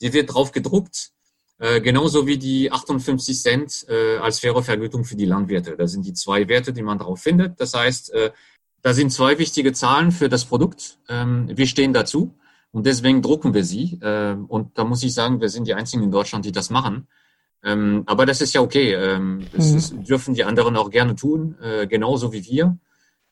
die wird drauf gedruckt äh, genauso wie die 58 Cent äh, als faire Vergütung für die Landwirte. Das sind die zwei Werte, die man darauf findet. Das heißt, äh, da sind zwei wichtige Zahlen für das Produkt. Ähm, wir stehen dazu und deswegen drucken wir sie. Äh, und da muss ich sagen, wir sind die Einzigen in Deutschland, die das machen. Ähm, aber das ist ja okay. Ähm, das mhm. ist, dürfen die anderen auch gerne tun, äh, genauso wie wir.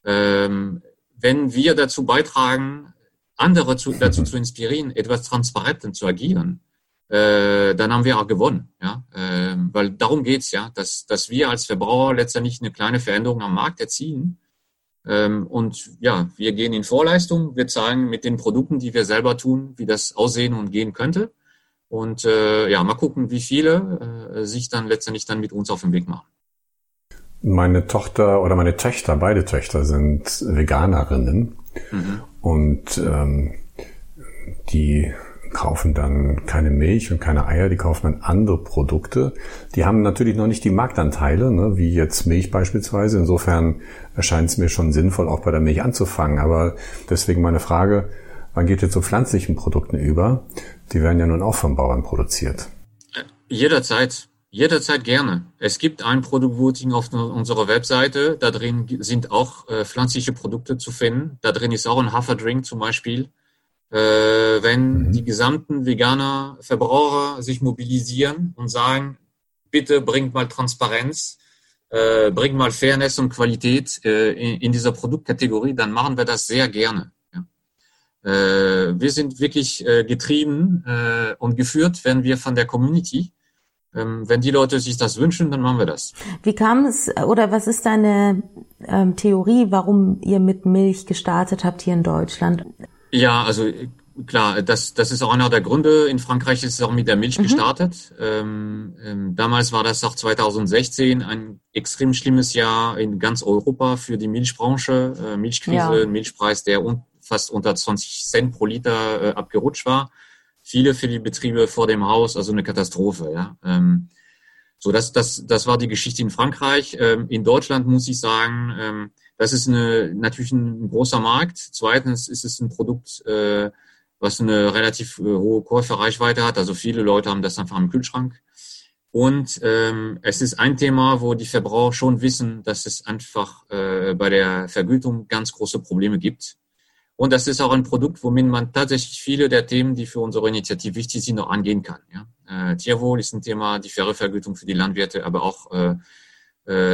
Ähm, wenn wir dazu beitragen, andere zu, dazu zu inspirieren, etwas transparenter zu agieren, äh, dann haben wir auch gewonnen. Ja? Äh, weil darum geht's ja, dass, dass wir als Verbraucher letztendlich eine kleine Veränderung am Markt erzielen. Ähm, und ja, wir gehen in Vorleistung, wir zeigen mit den Produkten, die wir selber tun, wie das aussehen und gehen könnte. Und äh, ja, mal gucken, wie viele äh, sich dann letztendlich dann mit uns auf den Weg machen. Meine Tochter oder meine Töchter, beide Töchter sind Veganerinnen mhm. und ähm, die kaufen dann keine Milch und keine Eier, die kaufen dann andere Produkte. Die haben natürlich noch nicht die Marktanteile, ne, wie jetzt Milch beispielsweise. Insofern erscheint es mir schon sinnvoll, auch bei der Milch anzufangen. Aber deswegen meine Frage, wann geht ihr zu pflanzlichen Produkten über? Die werden ja nun auch vom Bauern produziert. Jederzeit. Jederzeit gerne. Es gibt ein Produktvoting auf unserer Webseite. Da drin sind auch äh, pflanzliche Produkte zu finden. Da drin ist auch ein Haferdrink zum Beispiel. Äh, wenn mhm. die gesamten Veganer Verbraucher sich mobilisieren und sagen, bitte bringt mal Transparenz, äh, bringt mal Fairness und Qualität äh, in, in, dieser Produktkategorie, dann machen wir das sehr gerne. Ja. Äh, wir sind wirklich äh, getrieben äh, und geführt werden wir von der Community. Ähm, wenn die Leute sich das wünschen, dann machen wir das. Wie kam es oder was ist deine ähm, Theorie, warum ihr mit Milch gestartet habt hier in Deutschland? Ja, also klar, das, das ist auch einer der Gründe. In Frankreich ist es auch mit der Milch mhm. gestartet. Ähm, ähm, damals war das auch 2016 ein extrem schlimmes Jahr in ganz Europa für die Milchbranche. Äh, Milchkrise, ja. Milchpreis, der un fast unter 20 Cent pro Liter äh, abgerutscht war. Viele für die Betriebe vor dem Haus, also eine Katastrophe. Ja. Ähm, so, das, das, das war die Geschichte in Frankreich. Ähm, in Deutschland muss ich sagen, ähm, das ist eine, natürlich ein großer Markt. Zweitens ist es ein Produkt, äh, was eine relativ äh, hohe Käuferreichweite hat. Also viele Leute haben das einfach im Kühlschrank. Und ähm, es ist ein Thema, wo die Verbraucher schon wissen, dass es einfach äh, bei der Vergütung ganz große Probleme gibt. Und das ist auch ein Produkt, womit man tatsächlich viele der Themen, die für unsere Initiative wichtig sind, noch angehen kann. Ja? Äh, Tierwohl ist ein Thema, die faire Vergütung für die Landwirte, aber auch äh,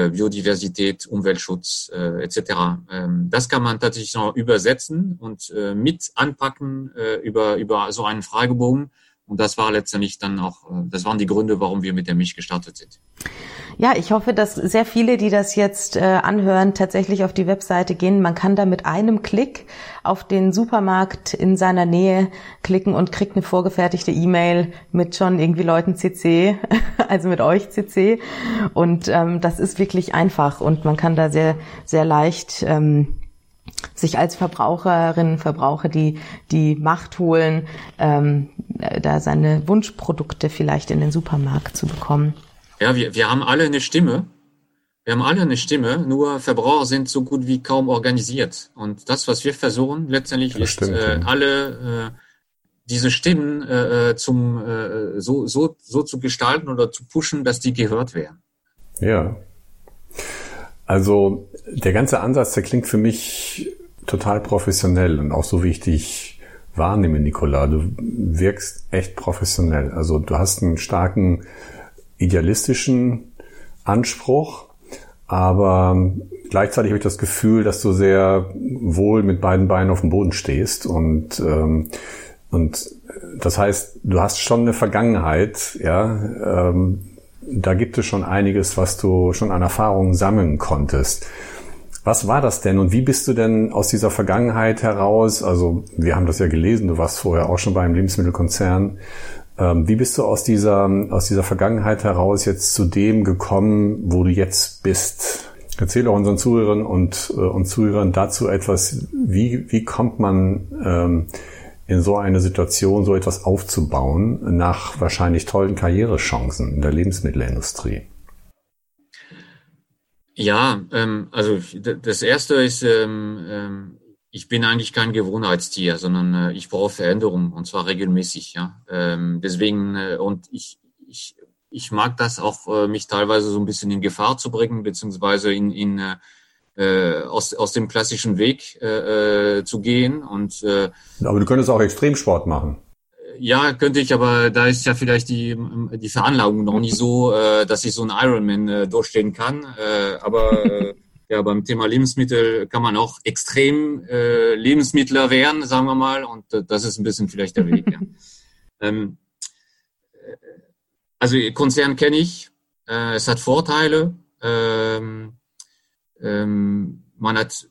Biodiversität, Umweltschutz äh, etc. Ähm, das kann man tatsächlich noch übersetzen und äh, mit anpacken äh, über, über so einen Fragebogen. Und das war letztendlich dann auch, äh, das waren die Gründe, warum wir mit der Milch gestartet sind. Ja, ich hoffe, dass sehr viele, die das jetzt äh, anhören, tatsächlich auf die Webseite gehen. Man kann da mit einem Klick auf den Supermarkt in seiner Nähe klicken und kriegt eine vorgefertigte E-Mail mit schon irgendwie Leuten CC, [laughs] also mit euch CC. Und ähm, das ist wirklich einfach und man kann da sehr, sehr leicht ähm, sich als Verbraucherinnen, Verbraucher die, die Macht holen, ähm, da seine Wunschprodukte vielleicht in den Supermarkt zu bekommen. Ja, wir, wir haben alle eine Stimme. Wir haben alle eine Stimme, nur Verbraucher sind so gut wie kaum organisiert. Und das, was wir versuchen, letztendlich das ist, stimmt, äh, ja. alle äh, diese Stimmen äh, äh, zum äh, so, so, so zu gestalten oder zu pushen, dass die gehört werden. Ja, also der ganze Ansatz, der klingt für mich total professionell und auch so wie ich dich wahrnehme, Nicola. Du wirkst echt professionell. Also du hast einen starken idealistischen Anspruch, aber gleichzeitig habe ich das Gefühl, dass du sehr wohl mit beiden Beinen auf dem Boden stehst und ähm, und das heißt, du hast schon eine Vergangenheit, ja, ähm, da gibt es schon einiges, was du schon an Erfahrungen sammeln konntest. Was war das denn und wie bist du denn aus dieser Vergangenheit heraus, also wir haben das ja gelesen, du warst vorher auch schon beim Lebensmittelkonzern, ähm, wie bist du aus dieser, aus dieser Vergangenheit heraus jetzt zu dem gekommen, wo du jetzt bist? Erzähle auch unseren Zuhörern und, äh, und Zuhörern dazu etwas, wie, wie kommt man ähm, in so eine Situation so etwas aufzubauen, nach wahrscheinlich tollen Karrierechancen in der Lebensmittelindustrie? Ja, ähm, also das erste ist, ähm, ähm, ich bin eigentlich kein Gewohnheitstier, sondern äh, ich brauche Veränderung und zwar regelmäßig. Ja, ähm, deswegen äh, und ich, ich ich mag das auch, äh, mich teilweise so ein bisschen in Gefahr zu bringen, beziehungsweise in, in äh, äh, aus, aus dem klassischen Weg äh, äh, zu gehen. Und, äh, aber du könntest auch Extremsport machen. Ja, könnte ich, aber da ist ja vielleicht die, die Veranlagung noch nicht so, äh, dass ich so einen Ironman äh, durchstehen kann. Äh, aber [laughs] äh, ja, beim Thema Lebensmittel kann man auch extrem äh, Lebensmittler werden, sagen wir mal. Und äh, das ist ein bisschen vielleicht der Weg. Ja. [laughs] ähm, äh, also Konzern kenne ich. Es hat Vorteile. Ähm, ähm, man hat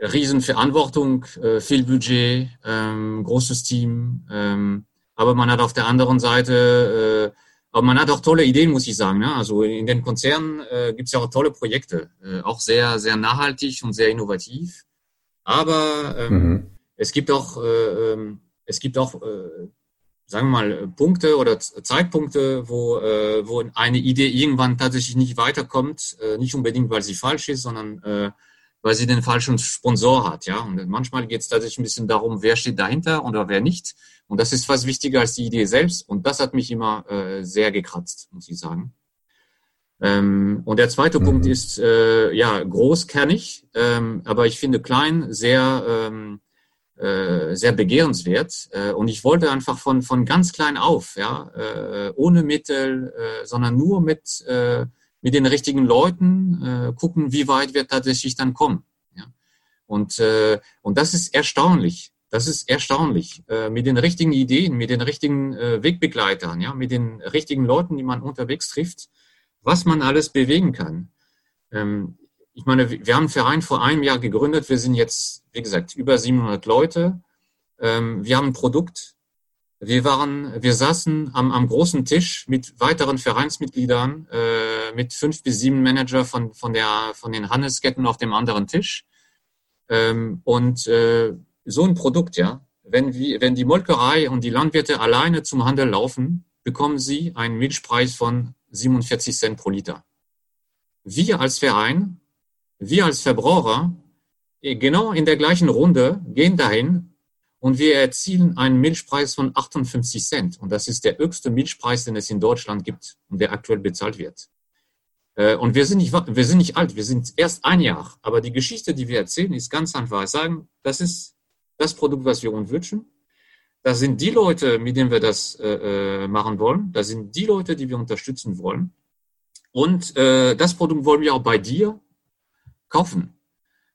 Riesenverantwortung, viel Budget, ähm, großes Team, ähm, aber man hat auf der anderen Seite, äh, aber man hat auch tolle Ideen, muss ich sagen. Ne? Also in den Konzernen äh, gibt es ja auch tolle Projekte, äh, auch sehr, sehr nachhaltig und sehr innovativ. Aber ähm, mhm. es gibt auch, äh, ähm, es gibt auch, äh, sagen wir mal, Punkte oder Zeitpunkte, wo, äh, wo eine Idee irgendwann tatsächlich nicht weiterkommt, äh, nicht unbedingt, weil sie falsch ist, sondern äh, weil sie den falschen Sponsor hat. Ja, und manchmal geht es tatsächlich ein bisschen darum, wer steht dahinter oder wer nicht. Und das ist fast wichtiger als die Idee selbst. Und das hat mich immer äh, sehr gekratzt, muss ich sagen. Ähm, und der zweite mhm. Punkt ist äh, ja großkernig, ähm, aber ich finde klein sehr ähm, äh, sehr begehrenswert. Äh, und ich wollte einfach von, von ganz klein auf, ja, äh, ohne Mittel, äh, sondern nur mit, äh, mit den richtigen Leuten äh, gucken, wie weit wir tatsächlich dann kommen. Ja. Und, äh, und das ist erstaunlich. Das ist erstaunlich. Äh, mit den richtigen Ideen, mit den richtigen äh, Wegbegleitern, ja, mit den richtigen Leuten, die man unterwegs trifft, was man alles bewegen kann. Ähm, ich meine, wir haben einen Verein vor einem Jahr gegründet. Wir sind jetzt, wie gesagt, über 700 Leute. Ähm, wir haben ein Produkt. Wir waren, wir saßen am, am großen Tisch mit weiteren Vereinsmitgliedern, äh, mit fünf bis sieben Manager von, von der, von den Handelsketten auf dem anderen Tisch. Ähm, und äh, so ein Produkt, ja, wenn, wir, wenn die Molkerei und die Landwirte alleine zum Handel laufen, bekommen sie einen Milchpreis von 47 Cent pro Liter. Wir als Verein wir als Verbraucher eh, genau in der gleichen Runde gehen dahin und wir erzielen einen Milchpreis von 58 Cent. Und das ist der höchste Milchpreis, den es in Deutschland gibt und der aktuell bezahlt wird. Äh, und wir sind nicht, wir sind nicht alt, wir sind erst ein Jahr. Aber die Geschichte, die wir erzählen, ist ganz einfach. Sagen, das ist das Produkt, was wir uns wünschen. Das sind die Leute, mit denen wir das äh, äh machen wollen. Das sind die Leute, die wir unterstützen wollen. Und äh, das Produkt wollen wir auch bei dir kaufen.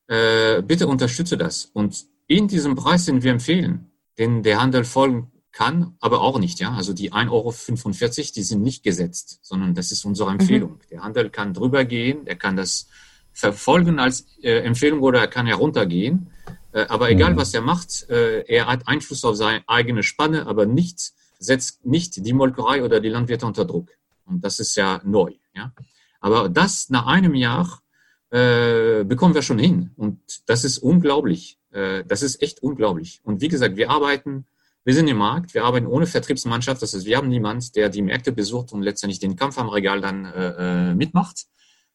Äh, bitte unterstütze das. Und in diesem Preis, den wir empfehlen, den der Handel folgen kann, aber auch nicht. Ja, also die 1,45 Euro, die sind nicht gesetzt, sondern das ist unsere mhm. Empfehlung. Mhm. Der Handel kann drüber gehen, er kann das verfolgen als äh, Empfehlung oder er kann heruntergehen. Äh, aber egal, mhm. was er macht, äh, er hat Einfluss auf seine eigene Spanne, aber nicht, setzt nicht die Molkerei oder die Landwirte unter Druck. Und das ist ja neu. Ja? Aber das nach einem Jahr äh, bekommen wir schon hin. Und das ist unglaublich. Äh, das ist echt unglaublich. Und wie gesagt, wir arbeiten, wir sind im Markt, wir arbeiten ohne Vertriebsmannschaft. Das heißt, wir haben niemanden, der die Märkte besucht und letztendlich den Kampf am Regal dann äh, äh mitmacht.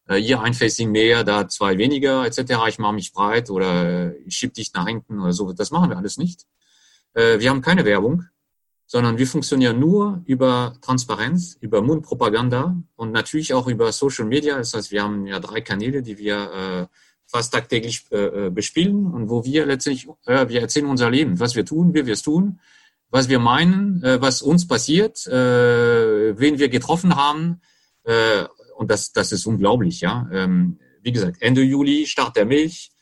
Äh, hier ein Facing mehr, da zwei weniger, etc. Ich mache mich breit oder ich schieb dich nach hinten oder so. Das machen wir alles nicht. Äh, wir haben keine Werbung sondern wir funktionieren nur über Transparenz, über Mundpropaganda und natürlich auch über Social Media. Das heißt, wir haben ja drei Kanäle, die wir äh, fast tagtäglich äh, äh bespielen und wo wir letztlich, äh, wir erzählen unser Leben, was wir tun, wie wir es tun, was wir meinen, äh, was uns passiert, äh, wen wir getroffen haben. Äh, und das, das ist unglaublich, ja. Ähm, wie gesagt, Ende Juli, Start der Milch,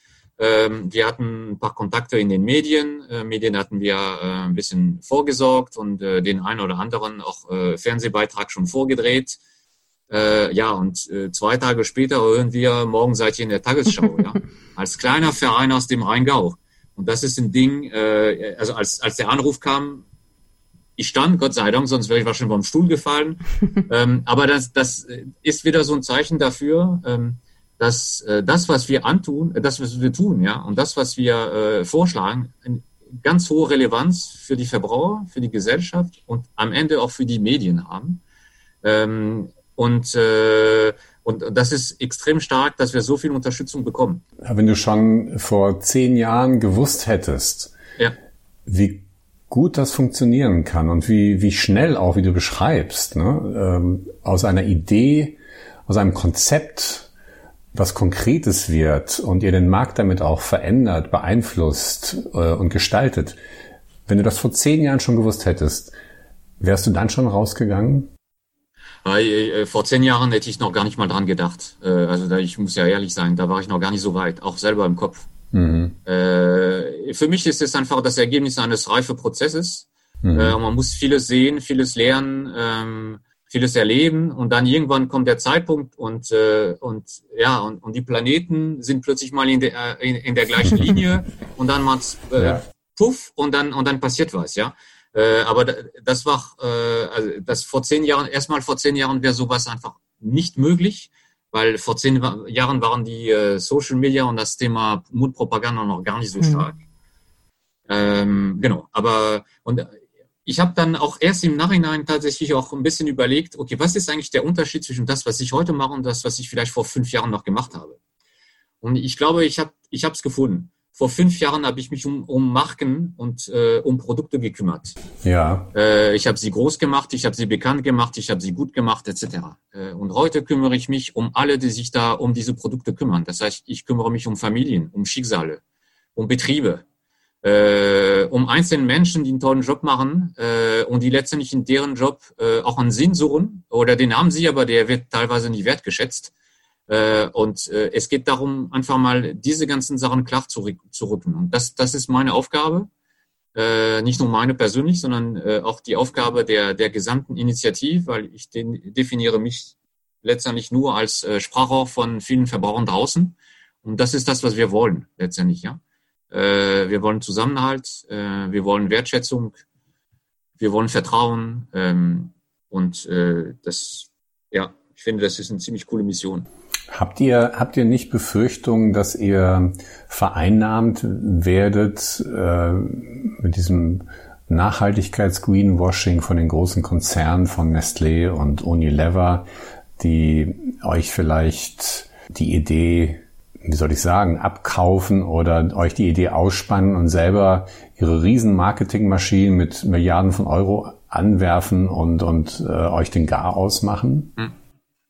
ähm, wir hatten ein paar Kontakte in den Medien. Äh, Medien hatten wir äh, ein bisschen vorgesorgt und äh, den einen oder anderen auch Fernsehbeitrag schon vorgedreht. Ja, und zwei Tage später hören wir, morgen seid ihr in der Tagesschau, ja, [laughs] als kleiner Verein aus dem Rheingau. Und das ist ein Ding, also als, als der Anruf kam, ich stand, Gott sei Dank, sonst wäre ich wahrscheinlich vom Stuhl gefallen. [laughs] ähm, aber das, das ist wieder so ein Zeichen dafür, ähm, dass äh, das, was wir antun, äh, das, was wir tun, ja, und das, was wir äh, vorschlagen, eine ganz hohe Relevanz für die Verbraucher, für die Gesellschaft und am Ende auch für die Medien haben. Ähm, und, äh, und das ist extrem stark, dass wir so viel Unterstützung bekommen. Wenn du schon vor zehn Jahren gewusst hättest, ja. wie gut das funktionieren kann und wie, wie schnell auch, wie du beschreibst, ne, ähm, aus einer Idee, aus einem Konzept was Konkretes wird und ihr den Markt damit auch verändert, beeinflusst äh, und gestaltet, wenn du das vor zehn Jahren schon gewusst hättest, wärst du dann schon rausgegangen? Äh, vor zehn Jahren hätte ich noch gar nicht mal dran gedacht. Äh, also da, ich muss ja ehrlich sein, da war ich noch gar nicht so weit, auch selber im Kopf. Mhm. Äh, für mich ist es einfach das Ergebnis eines reifen Prozesses. Mhm. Man muss vieles sehen, vieles lernen. Ähm, vieles erleben und dann irgendwann kommt der Zeitpunkt und und ja und, und die Planeten sind plötzlich mal in der in, in der gleichen [laughs] Linie und dann macht's äh, ja. puff und dann und dann passiert was ja äh, aber das war äh, also das vor zehn Jahren erstmal vor zehn Jahren wäre sowas einfach nicht möglich weil vor zehn Jahren waren die äh, Social Media und das Thema Mutpropaganda noch gar nicht so mhm. stark mhm. ähm, genau aber und ich habe dann auch erst im Nachhinein tatsächlich auch ein bisschen überlegt, okay, was ist eigentlich der Unterschied zwischen das, was ich heute mache und das, was ich vielleicht vor fünf Jahren noch gemacht habe? Und ich glaube, ich habe ich es gefunden. Vor fünf Jahren habe ich mich um, um Marken und äh, um Produkte gekümmert. Ja. Äh, ich habe sie groß gemacht, ich habe sie bekannt gemacht, ich habe sie gut gemacht, etc. Äh, und heute kümmere ich mich um alle, die sich da um diese Produkte kümmern. Das heißt, ich kümmere mich um Familien, um Schicksale, um Betriebe, äh, um einzelne Menschen, die einen tollen Job machen äh, und die letztendlich in deren Job äh, auch einen Sinn suchen oder den haben sie, aber der wird teilweise nicht wertgeschätzt. Äh, und äh, es geht darum, einfach mal diese ganzen Sachen klar zu, rücken. Und das, das ist meine Aufgabe. Äh, nicht nur meine persönlich, sondern auch die Aufgabe der, der gesamten Initiative, weil ich den, definiere mich letztendlich nur als Sprachrohr von vielen Verbrauchern draußen. Und das ist das, was wir wollen, letztendlich, ja. Wir wollen Zusammenhalt, wir wollen Wertschätzung, wir wollen Vertrauen ähm, und das, ja, ich finde, das ist eine ziemlich coole Mission. Habt ihr, habt ihr nicht Befürchtungen, dass ihr vereinnahmt werdet äh, mit diesem Nachhaltigkeits-Greenwashing von den großen Konzernen von Nestlé und Unilever, die euch vielleicht die Idee wie soll ich sagen, abkaufen oder euch die Idee ausspannen und selber ihre riesen Marketingmaschinen mit Milliarden von Euro anwerfen und, und äh, euch den Gar ausmachen? Hm.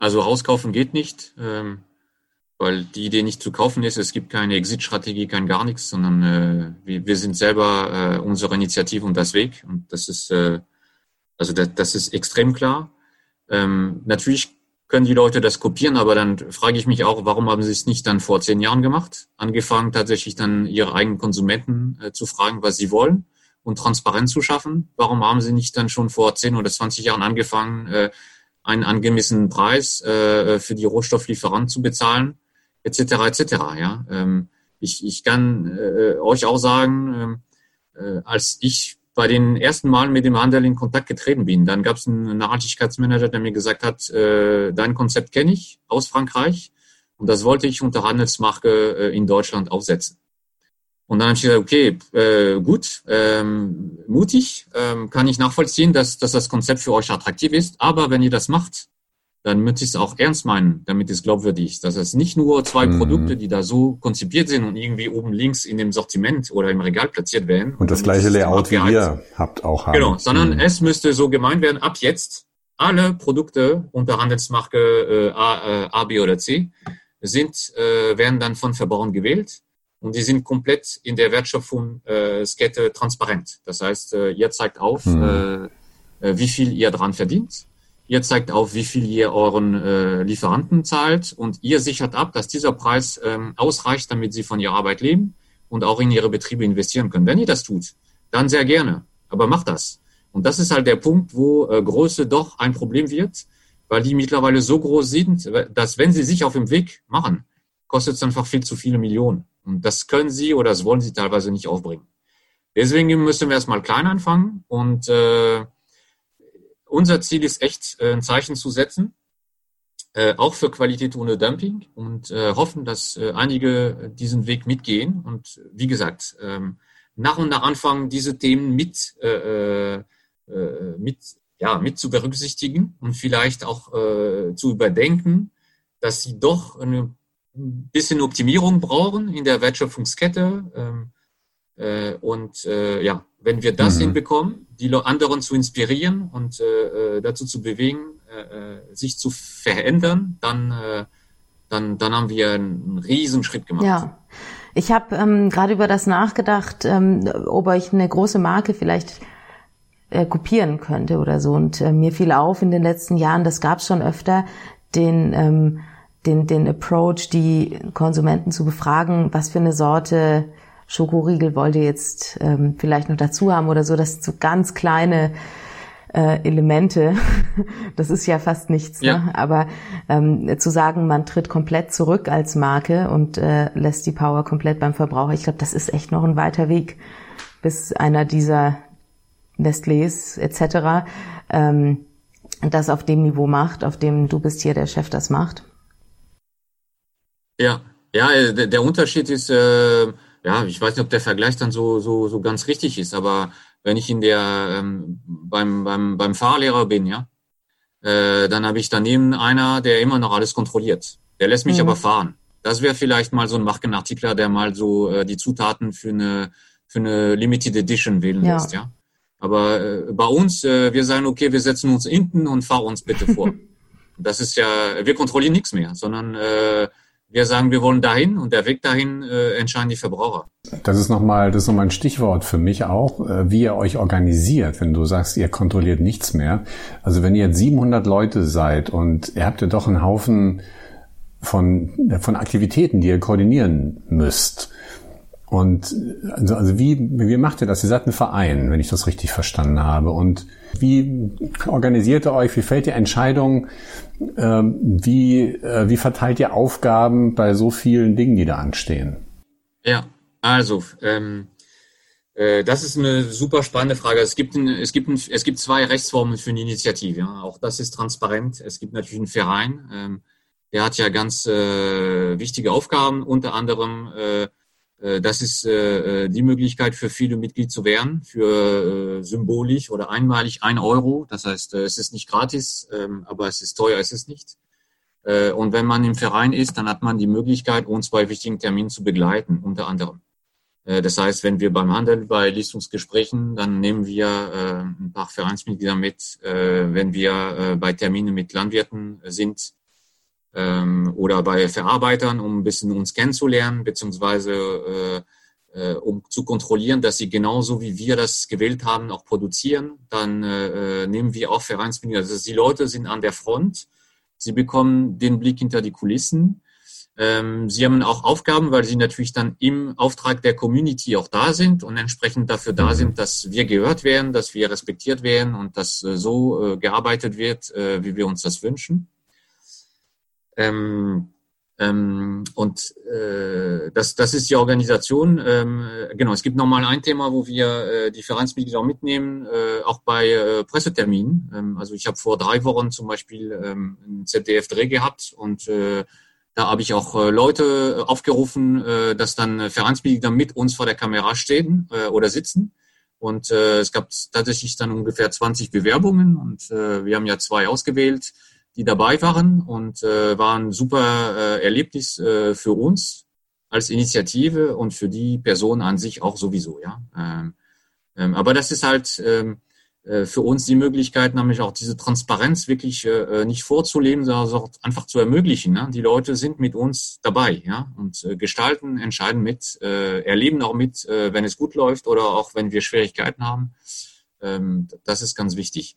Also rauskaufen geht nicht, ähm, weil die Idee nicht zu kaufen ist. Es gibt keine Exit-Strategie, kein gar nichts, sondern äh, wir, wir sind selber äh, unsere Initiative und das Weg. Und das ist, äh, also das, das ist extrem klar. Ähm, natürlich können die Leute das kopieren, aber dann frage ich mich auch, warum haben sie es nicht dann vor zehn Jahren gemacht? Angefangen tatsächlich dann ihre eigenen Konsumenten äh, zu fragen, was sie wollen und Transparenz zu schaffen. Warum haben Sie nicht dann schon vor 10 oder 20 Jahren angefangen, äh, einen angemessenen Preis äh, für die Rohstofflieferanten zu bezahlen, etc. etc. Ja, ähm, ich, ich kann äh, euch auch sagen, äh, äh, als ich bei den ersten Malen mit dem Handel in Kontakt getreten bin, dann gab es einen Nachhaltigkeitsmanager, der mir gesagt hat, äh, dein Konzept kenne ich aus Frankreich und das wollte ich unter Handelsmarke äh, in Deutschland aufsetzen. Und dann habe ich gesagt, okay, äh, gut, ähm, mutig, ähm, kann ich nachvollziehen, dass, dass das Konzept für euch attraktiv ist. Aber wenn ihr das macht, dann müsst ihr es auch ernst meinen, damit es glaubwürdig ist. Das heißt nicht nur zwei mhm. Produkte, die da so konzipiert sind und irgendwie oben links in dem Sortiment oder im Regal platziert werden. Und das gleiche Layout wie ihr habt auch haben. Genau, sondern mhm. es müsste so gemeint werden, ab jetzt alle Produkte unter Handelsmarke äh, A, äh, A, B oder C sind, äh, werden dann von Verbrauchern gewählt und die sind komplett in der Wertschöpfungskette äh, transparent. Das heißt, äh, ihr zeigt auf, mhm. wie viel ihr dran verdient. Ihr zeigt auf, wie viel ihr euren Lieferanten zahlt und ihr sichert ab, dass dieser Preis ähm, ausreicht, damit sie von ihrer Arbeit leben und auch in ihre Betriebe investieren können. Wenn ihr das tut, dann sehr gerne, aber macht das. Und das ist halt der Punkt, wo Größe doch ein Problem wird, weil die mittlerweile so groß sind, dass wenn sie sich auf dem Weg machen, kostet es einfach viel zu viele Millionen. Und das können sie oder das wollen sie teilweise nicht aufbringen. Deswegen müssen wir erstmal klein anfangen und äh, unser Ziel ist echt, äh, ein Zeichen zu setzen, äh, auch für Qualität ohne Dumping und äh, hoffen, dass äh, einige diesen Weg mitgehen und wie gesagt, ähm, nach und nach anfangen, diese Themen mit, äh, äh, mit, ja, mit zu berücksichtigen und vielleicht auch zu überdenken, dass sie doch eine ein bisschen Optimierung brauchen in der Wertschöpfungskette. Ähm, äh, und äh, ja, wenn wir das mhm. hinbekommen, die anderen zu inspirieren und äh, äh dazu zu bewegen, äh, äh, sich zu verändern, dann, dann, dann haben wir einen Riesenschritt gemacht. Ja. Ich habe ähm, gerade über das nachgedacht, ähm, ob ich eine große Marke vielleicht kopieren könnte oder so. Und mir fiel auf in den letzten Jahren, das gab es schon öfter, den ähm, den, den Approach, die Konsumenten zu befragen, was für eine Sorte Schokoriegel wollt ihr jetzt ähm, vielleicht noch dazu haben oder so. Das sind so ganz kleine äh, Elemente. [laughs] Das ist ja fast nichts. Ja. Ne? Aber ähm, zu sagen, man tritt komplett zurück als Marke und äh, lässt die Power komplett beim Verbraucher, ich glaube, das ist echt noch ein weiter Weg, bis einer dieser Nestlés etc. Ähm, das auf dem Niveau macht, auf dem du bist hier der Chef das macht. Ja, ja, äh, der, Unterschied ist, äh, ja, ich weiß nicht, ob der Vergleich dann so, so, so ganz richtig ist, aber wenn ich in der ähm, beim, beim, beim Fahrlehrer bin, ja, äh, dann habe ich daneben einer, der immer noch alles kontrolliert. Der lässt mich mhm. aber fahren. Das wäre vielleicht mal so ein Machgenartikler, der mal so äh, die Zutaten für eine für eine Limited Edition wählen ja. lässt, ja. Aber äh, bei uns, äh, wir sagen, okay, wir setzen uns hinten und fahr uns bitte vor. [laughs] das ist ja, wir kontrollieren nichts mehr, sondern äh, wir sagen, wir wollen dahin und der Weg dahin äh, entscheiden die Verbraucher. Das ist nochmal, das ist nochmal ein Stichwort für mich auch, äh, wie ihr euch organisiert, wenn du sagst, ihr kontrolliert nichts mehr. Also wenn ihr jetzt 700 Leute seid und ihr habt ja doch einen Haufen von, von Aktivitäten, die ihr koordinieren müsst. Und also, also wie, wie macht ihr das? Ihr seid ein Verein, wenn ich das richtig verstanden habe. Und wie organisiert ihr euch? Wie fällt ihr Entscheidungen? Ähm, wie, äh, wie verteilt ihr Aufgaben bei so vielen Dingen, die da anstehen? Ja, also ähm, äh, das ist eine super spannende Frage. Es gibt, ein, es, gibt ein, es gibt zwei Rechtsformen für eine Initiative. Ja. Auch das ist transparent. Es gibt natürlich einen Verein. Ähm, der hat ja ganz äh, wichtige Aufgaben, unter anderem äh, das ist äh, äh, die Möglichkeit für viele Mitglied zu werden, für symbolisch oder einmalig ein Euro. Das heißt, es ist nicht gratis, ähm, aber es ist teuer, es ist nicht. Und wenn man im Verein ist, dann hat man die Möglichkeit, uns bei wichtigen Terminen zu begleiten, unter anderem. Das heißt, wenn wir beim Handel bei Listungsgesprächen, dann nehmen wir ein paar Vereinsmitglieder mit. Wenn wir bei Terminen mit Landwirten sind, ähm, oder bei Verarbeitern, um ein bisschen uns kennenzulernen, beziehungsweise äh, äh, um zu kontrollieren, dass sie genauso wie wir das gewählt haben, auch produzieren. Dann äh, nehmen wir auch Vereinsmitglieder. Also die Leute sind an der Front. Sie bekommen den Blick hinter die Kulissen. Ähm, sie haben auch Aufgaben, weil sie natürlich dann im Auftrag der Community auch da sind und entsprechend dafür da mhm. sind, dass wir gehört werden, dass wir respektiert werden und dass äh, so äh, gearbeitet wird, äh, wie wir uns das wünschen. Ähm, ähm, und äh, das, das ist die Organisation. Ähm, genau, es gibt nochmal ein Thema, wo wir äh, die Vereinsmitglieder auch mitnehmen, äh, auch bei äh, Presseterminen. Ähm, also ich habe vor drei Wochen zum Beispiel ähm, einen ZDF-Dreh gehabt und äh, da habe ich auch äh, Leute aufgerufen, äh, dass dann Vereinsmitglieder mit uns vor der Kamera stehen äh, oder sitzen. Und äh, es gab tatsächlich dann ungefähr 20 Bewerbungen und äh, wir haben ja zwei ausgewählt die dabei waren und äh, war ein super äh, Erlebnis äh, für uns als Initiative und für die Person an sich auch sowieso, ja. Ähm, ähm, aber das ist halt ähm, äh, für uns die Möglichkeit, nämlich auch diese Transparenz wirklich äh, äh nicht vorzuleben, sondern auch einfach zu ermöglichen. Ne? Die Leute sind mit uns dabei, ja, und äh, gestalten, entscheiden mit, äh, erleben auch mit, äh, wenn es gut läuft oder auch wenn wir Schwierigkeiten haben. Ähm, das ist ganz wichtig.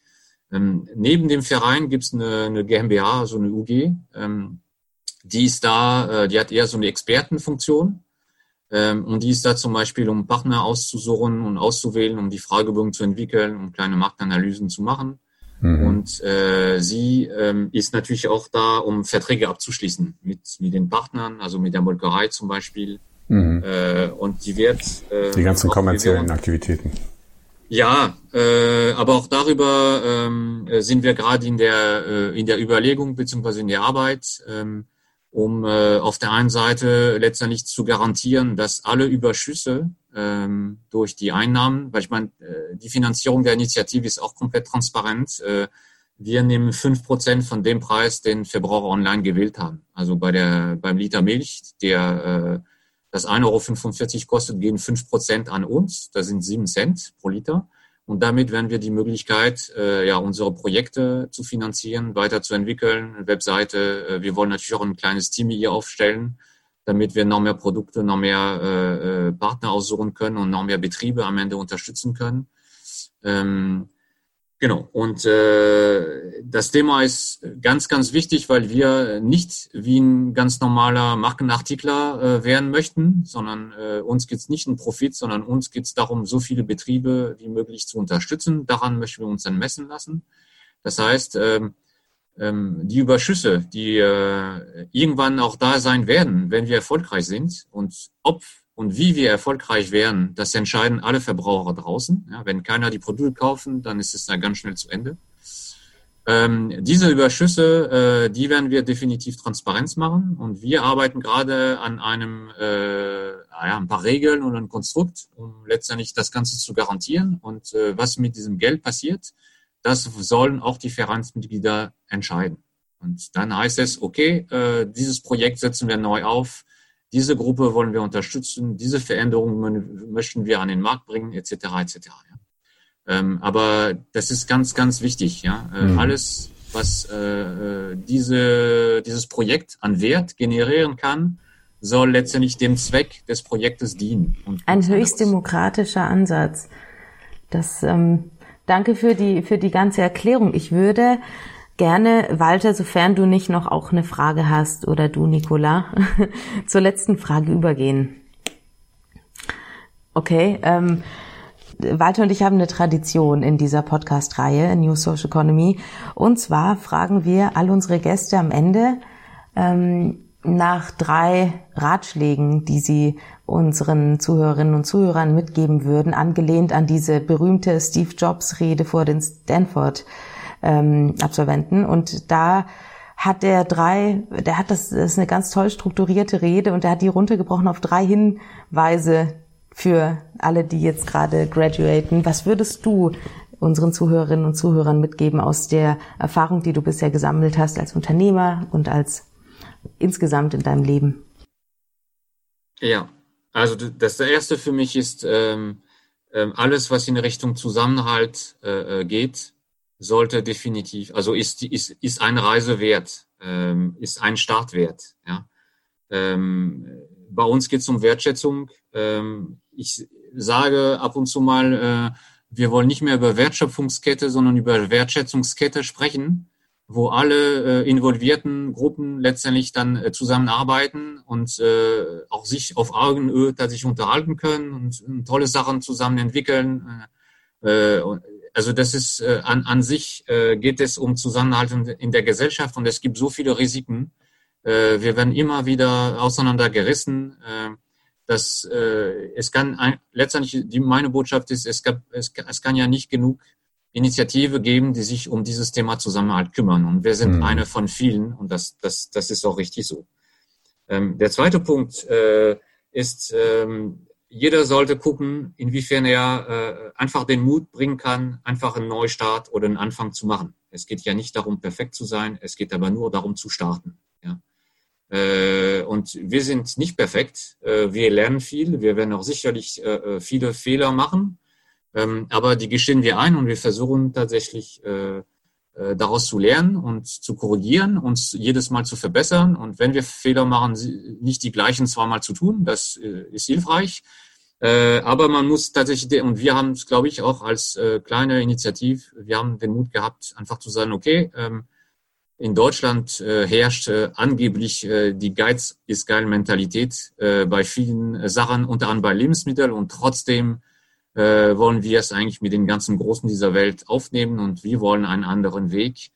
Ähm, neben dem Verein gibt es eine, eine, GmbH, so eine UG, ähm, die ist da, äh, die hat eher so eine Expertenfunktion. Ähm, und die ist da zum Beispiel, um Partner auszusuchen und auszuwählen, um die Fragebögen zu entwickeln, um kleine Marktanalysen zu machen. Mhm. Und äh, sie ähm, ist natürlich auch da, um Verträge abzuschließen mit, mit den Partnern, also mit der Molkerei zum Beispiel. Mhm. Äh, und die wird. Äh, die ganzen kommerziellen Aktivitäten. Ja, äh, aber auch darüber ähm, sind wir gerade in der äh, in der Überlegung beziehungsweise in der Arbeit, ähm, um äh, auf der einen Seite letztendlich zu garantieren, dass alle Überschüsse ähm, durch die Einnahmen, weil ich meine, äh, die Finanzierung der Initiative ist auch komplett transparent. Äh, wir nehmen fünf Prozent von dem Preis, den Verbraucher online gewählt haben. Also bei der beim Liter Milch, der äh, das 1,45 Euro kostet, gehen 5 Prozent an uns. Das sind 7 Cent pro Liter. Und damit werden wir die Möglichkeit, äh, ja, unsere Projekte zu finanzieren, weiterzuentwickeln, Webseite. Äh, wir wollen natürlich auch ein kleines Team hier aufstellen, damit wir noch mehr Produkte, noch mehr äh, äh Partner aussuchen können und noch mehr Betriebe am Ende unterstützen können. Ähm, Genau. Und äh, das Thema ist ganz, ganz wichtig, weil wir nicht wie ein ganz normaler Markenartikler äh, werden möchten, sondern äh, uns geht es nicht um Profit, sondern uns geht es darum, so viele Betriebe wie möglich zu unterstützen. Daran möchten wir uns dann messen lassen. Das heißt, ähm, ähm, die Überschüsse, die äh, irgendwann auch da sein werden, wenn wir erfolgreich sind und ob und wie wir erfolgreich werden, das entscheiden alle Verbraucher draußen. Ja, wenn keiner die Produkte kaufen, dann ist es dann ganz schnell zu Ende. Ähm, diese Überschüsse, äh, die werden wir definitiv Transparenz machen und wir arbeiten gerade an einem, äh, ja, ein paar Regeln und ein Konstrukt, um letztendlich das Ganze zu garantieren. Und äh, was mit diesem Geld passiert, das sollen auch die Vereinsmitglieder entscheiden. Und dann heißt es, okay, äh, dieses Projekt setzen wir neu auf diese Gruppe wollen wir unterstützen, diese Veränderungen möchten wir an den Markt bringen, etc. etc. Ja. Ähm, aber das ist ganz, ganz wichtig. Ja, äh, mhm. alles, was äh, äh, diese, dieses Projekt an Wert generieren kann, soll letztendlich dem Zweck des Projektes dienen. Ein höchst demokratischer Ansatz. Das ähm, danke für die für die ganze Erklärung. Ich würde gerne, Walter, sofern du nicht noch auch eine Frage hast oder du, Nicola, [laughs] zur letzten Frage übergehen. Okay, ähm, Walter und ich haben eine Tradition in dieser Podcast-Reihe New Social Economy. Und zwar fragen wir all unsere Gäste am Ende ähm, nach drei Ratschlägen, die sie unseren Zuhörerinnen und Zuhörern mitgeben würden, angelehnt an diese berühmte Steve Jobs Rede vor den Stanford ähm, Absolventen. Und da hat der drei, der hat das, das ist eine ganz toll strukturierte Rede und der hat die runtergebrochen auf drei Hinweise für alle, die jetzt gerade graduaten. Was würdest du unseren Zuhörerinnen und Zuhörern mitgeben aus der Erfahrung, die du bisher gesammelt hast als Unternehmer und als insgesamt in deinem Leben? Ja, also das erste für mich ist ähm, ähm alles, was in Richtung Zusammenhalt äh, äh geht, sollte definitiv, also ist, ist, ist eine Reise wert, ähm, ist ein Start wert. Ja. Ähm, bei uns geht es um Wertschätzung. Ähm, ich sage ab und zu mal, äh, wir wollen nicht mehr über Wertschöpfungskette, sondern über Wertschätzungskette sprechen, wo alle äh, involvierten Gruppen letztendlich dann äh, zusammenarbeiten und äh, auch sich auf Augenhöhe tatsächlich unterhalten können und, und tolle Sachen zusammen entwickeln. Äh, also das ist äh, an, an sich äh, geht es um Zusammenhalt in der Gesellschaft und es gibt so viele Risiken. Äh, wir werden immer wieder auseinandergerissen. Äh, dass äh, es kann ein, letztendlich die meine Botschaft ist, es, gab, es, es kann ja nicht genug Initiative geben, die sich um dieses Thema Zusammenhalt kümmern. Und wir sind mhm. eine von vielen und das, das, das ist auch richtig so. Ähm, der zweite Punkt äh, ist, ähm, jeder sollte gucken, inwiefern er äh, einfach den Mut bringen kann, einfach einen Neustart oder einen Anfang zu machen. Es geht ja nicht darum, perfekt zu sein, es geht aber nur darum zu starten. Ja. Äh, und wir sind nicht perfekt. Äh, wir lernen viel. Wir werden auch sicherlich äh, viele Fehler machen. Ähm, aber die gestehen wir ein und wir versuchen tatsächlich daraus zu lernen und zu korrigieren, uns jedes Mal zu verbessern. Und wenn wir Fehler machen, nicht die gleichen zweimal zu tun, das ist hilfreich. Aber man muss tatsächlich, und wir haben es, glaube ich, auch als kleine Initiative, wir haben den Mut gehabt, einfach zu sagen, okay, ähm, in Deutschland äh, herrscht äh, angeblich äh, die Geiz ist geil Mentalität äh, bei vielen Sachen, unter anderem bei Lebensmitteln und trotzdem äh, wollen wir es eigentlich mit den ganzen Großen dieser Welt aufnehmen und wir wollen einen anderen Weg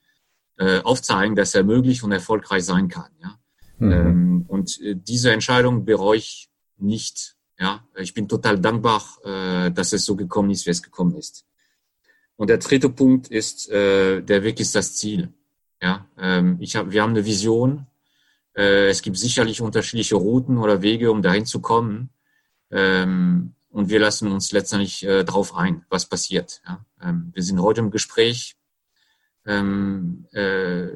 äh, aufzeigen, dass er möglich und erfolgreich sein kann. Ja? Mhm. Ähm, und äh, diese Entscheidung bereue ich nicht. Ja, ich bin total dankbar, äh, dass es so gekommen ist, wie es gekommen ist. Und der dritte Punkt ist, äh, der Weg ist das Ziel. Ja, ähm, ich hab, wir haben eine Vision. Äh, es gibt sicherlich unterschiedliche Routen oder Wege, um dahin zu kommen. Ähm, und wir lassen uns letztendlich äh, darauf ein, was passiert. Ja? Ähm, wir sind heute im Gespräch. Ähm, äh,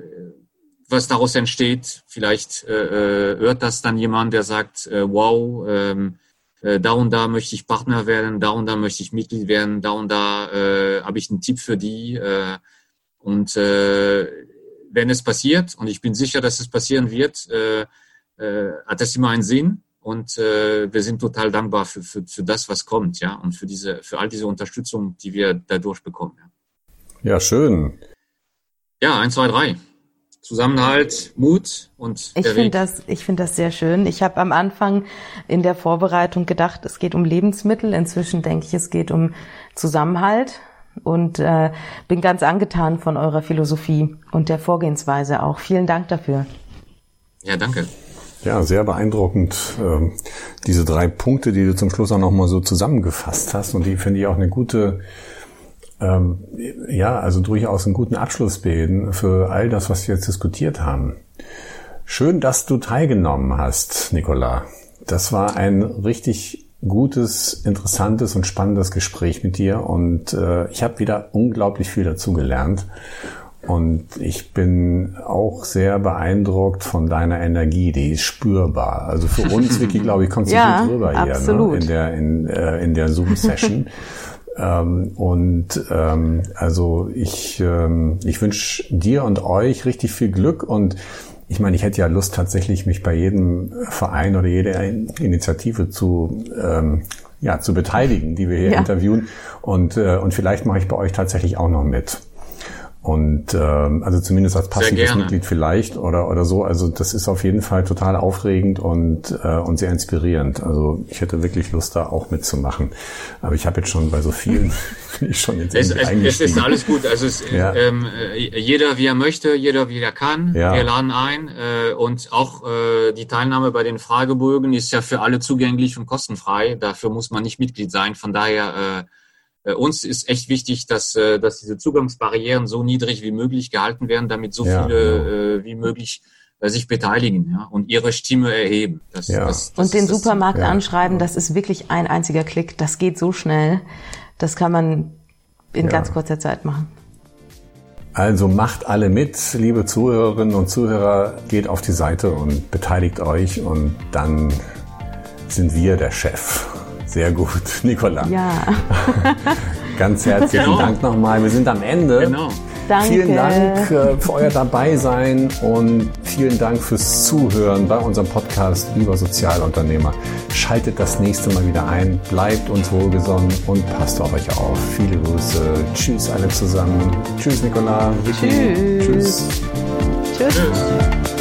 was daraus entsteht, vielleicht äh, äh hört das dann jemand, der sagt, äh, wow, ähm, äh, da und da möchte ich Partner werden, da und da möchte ich Mitglied werden, da und da äh, habe ich einen Tipp für die. Äh, und äh, wenn es passiert, und ich bin sicher, dass es passieren wird, äh, äh, hat das immer einen Sinn. Und äh, wir sind total dankbar für, für, für das, was kommt, ja, und für diese, für all diese Unterstützung, die wir dadurch bekommen. Ja, ja schön. Ja, eins, zwei, drei. Zusammenhalt, Mut und ich finde das, ich finde das sehr schön. Ich habe am Anfang in der Vorbereitung gedacht, es geht um Lebensmittel. Inzwischen denke ich, es geht um Zusammenhalt und äh, bin ganz angetan von eurer Philosophie und der Vorgehensweise auch. Vielen Dank dafür. Ja, danke. Ja, sehr beeindruckend. Ähm, diese drei Punkte, die du zum Schluss auch nochmal so zusammengefasst hast und die finde ich auch eine gute, ähm, ja, also durchaus einen guten Abschluss bilden für all das, was wir jetzt diskutiert haben. Schön, dass du teilgenommen hast, Nicola. Das war ein richtig gutes, interessantes und spannendes Gespräch mit dir und äh, ich habe wieder unglaublich viel dazu gelernt. Und ich bin auch sehr beeindruckt von deiner Energie, die ist spürbar. Also für uns, Vicky, [laughs] glaube ich, kommst du ja, gut rüber hier ne? in der, in, äh, in der Zoom-Session. [laughs] ähm, und ähm, also ich, ähm, ich wünsche dir und euch richtig viel Glück und ich meine, ich hätte ja Lust tatsächlich, mich bei jedem Verein oder jeder Initiative zu, ähm, ja, zu beteiligen, die wir hier ja. interviewen. Und, äh, und vielleicht mache ich bei euch tatsächlich auch noch mit. Und ähm, also zumindest als passives Mitglied vielleicht oder oder so. Also das ist auf jeden Fall total aufregend und äh, und sehr inspirierend. Also ich hätte wirklich Lust, da auch mitzumachen. Aber ich habe jetzt schon bei so vielen [laughs] bin ich schon jetzt es, es, es ist alles gut. Also es, ja. ähm, äh, jeder wie er möchte, jeder wie er kann. Ja. Wir laden ein äh, und auch äh, die Teilnahme bei den Fragebögen ist ja für alle zugänglich und kostenfrei. Dafür muss man nicht Mitglied sein. Von daher äh, äh, uns ist echt wichtig, dass, äh, dass diese Zugangsbarrieren so niedrig wie möglich gehalten werden, damit so ja, viele ja. Äh, wie möglich äh, sich beteiligen ja, und ihre Stimme erheben. Das, ja. Das, das, und den Supermarkt anschreiben, das ist wirklich ein einziger Klick. Das geht so schnell. Das kann man in ganz kurzer Zeit machen. Also macht alle mit, liebe Zuhörerinnen und Zuhörer, geht auf die Seite und beteiligt euch und dann sind wir der Chef. Sehr gut, [laughs] Nicola. Ja. [laughs] Ganz herzlichen genau. Dank nochmal. Wir sind am Ende. Genau. Danke. Vielen Dank äh, für euer Dabeisein und vielen Dank fürs Zuhören bei unserem Podcast Lieber Sozialunternehmer. Schaltet das nächste Mal wieder ein, bleibt uns wohlgesonnen und passt auf euch auf. Viele Grüße. Tschüss alle zusammen. Tschüss, Nicola. Tschüss. Tschüss. Tschüss. Tschüss.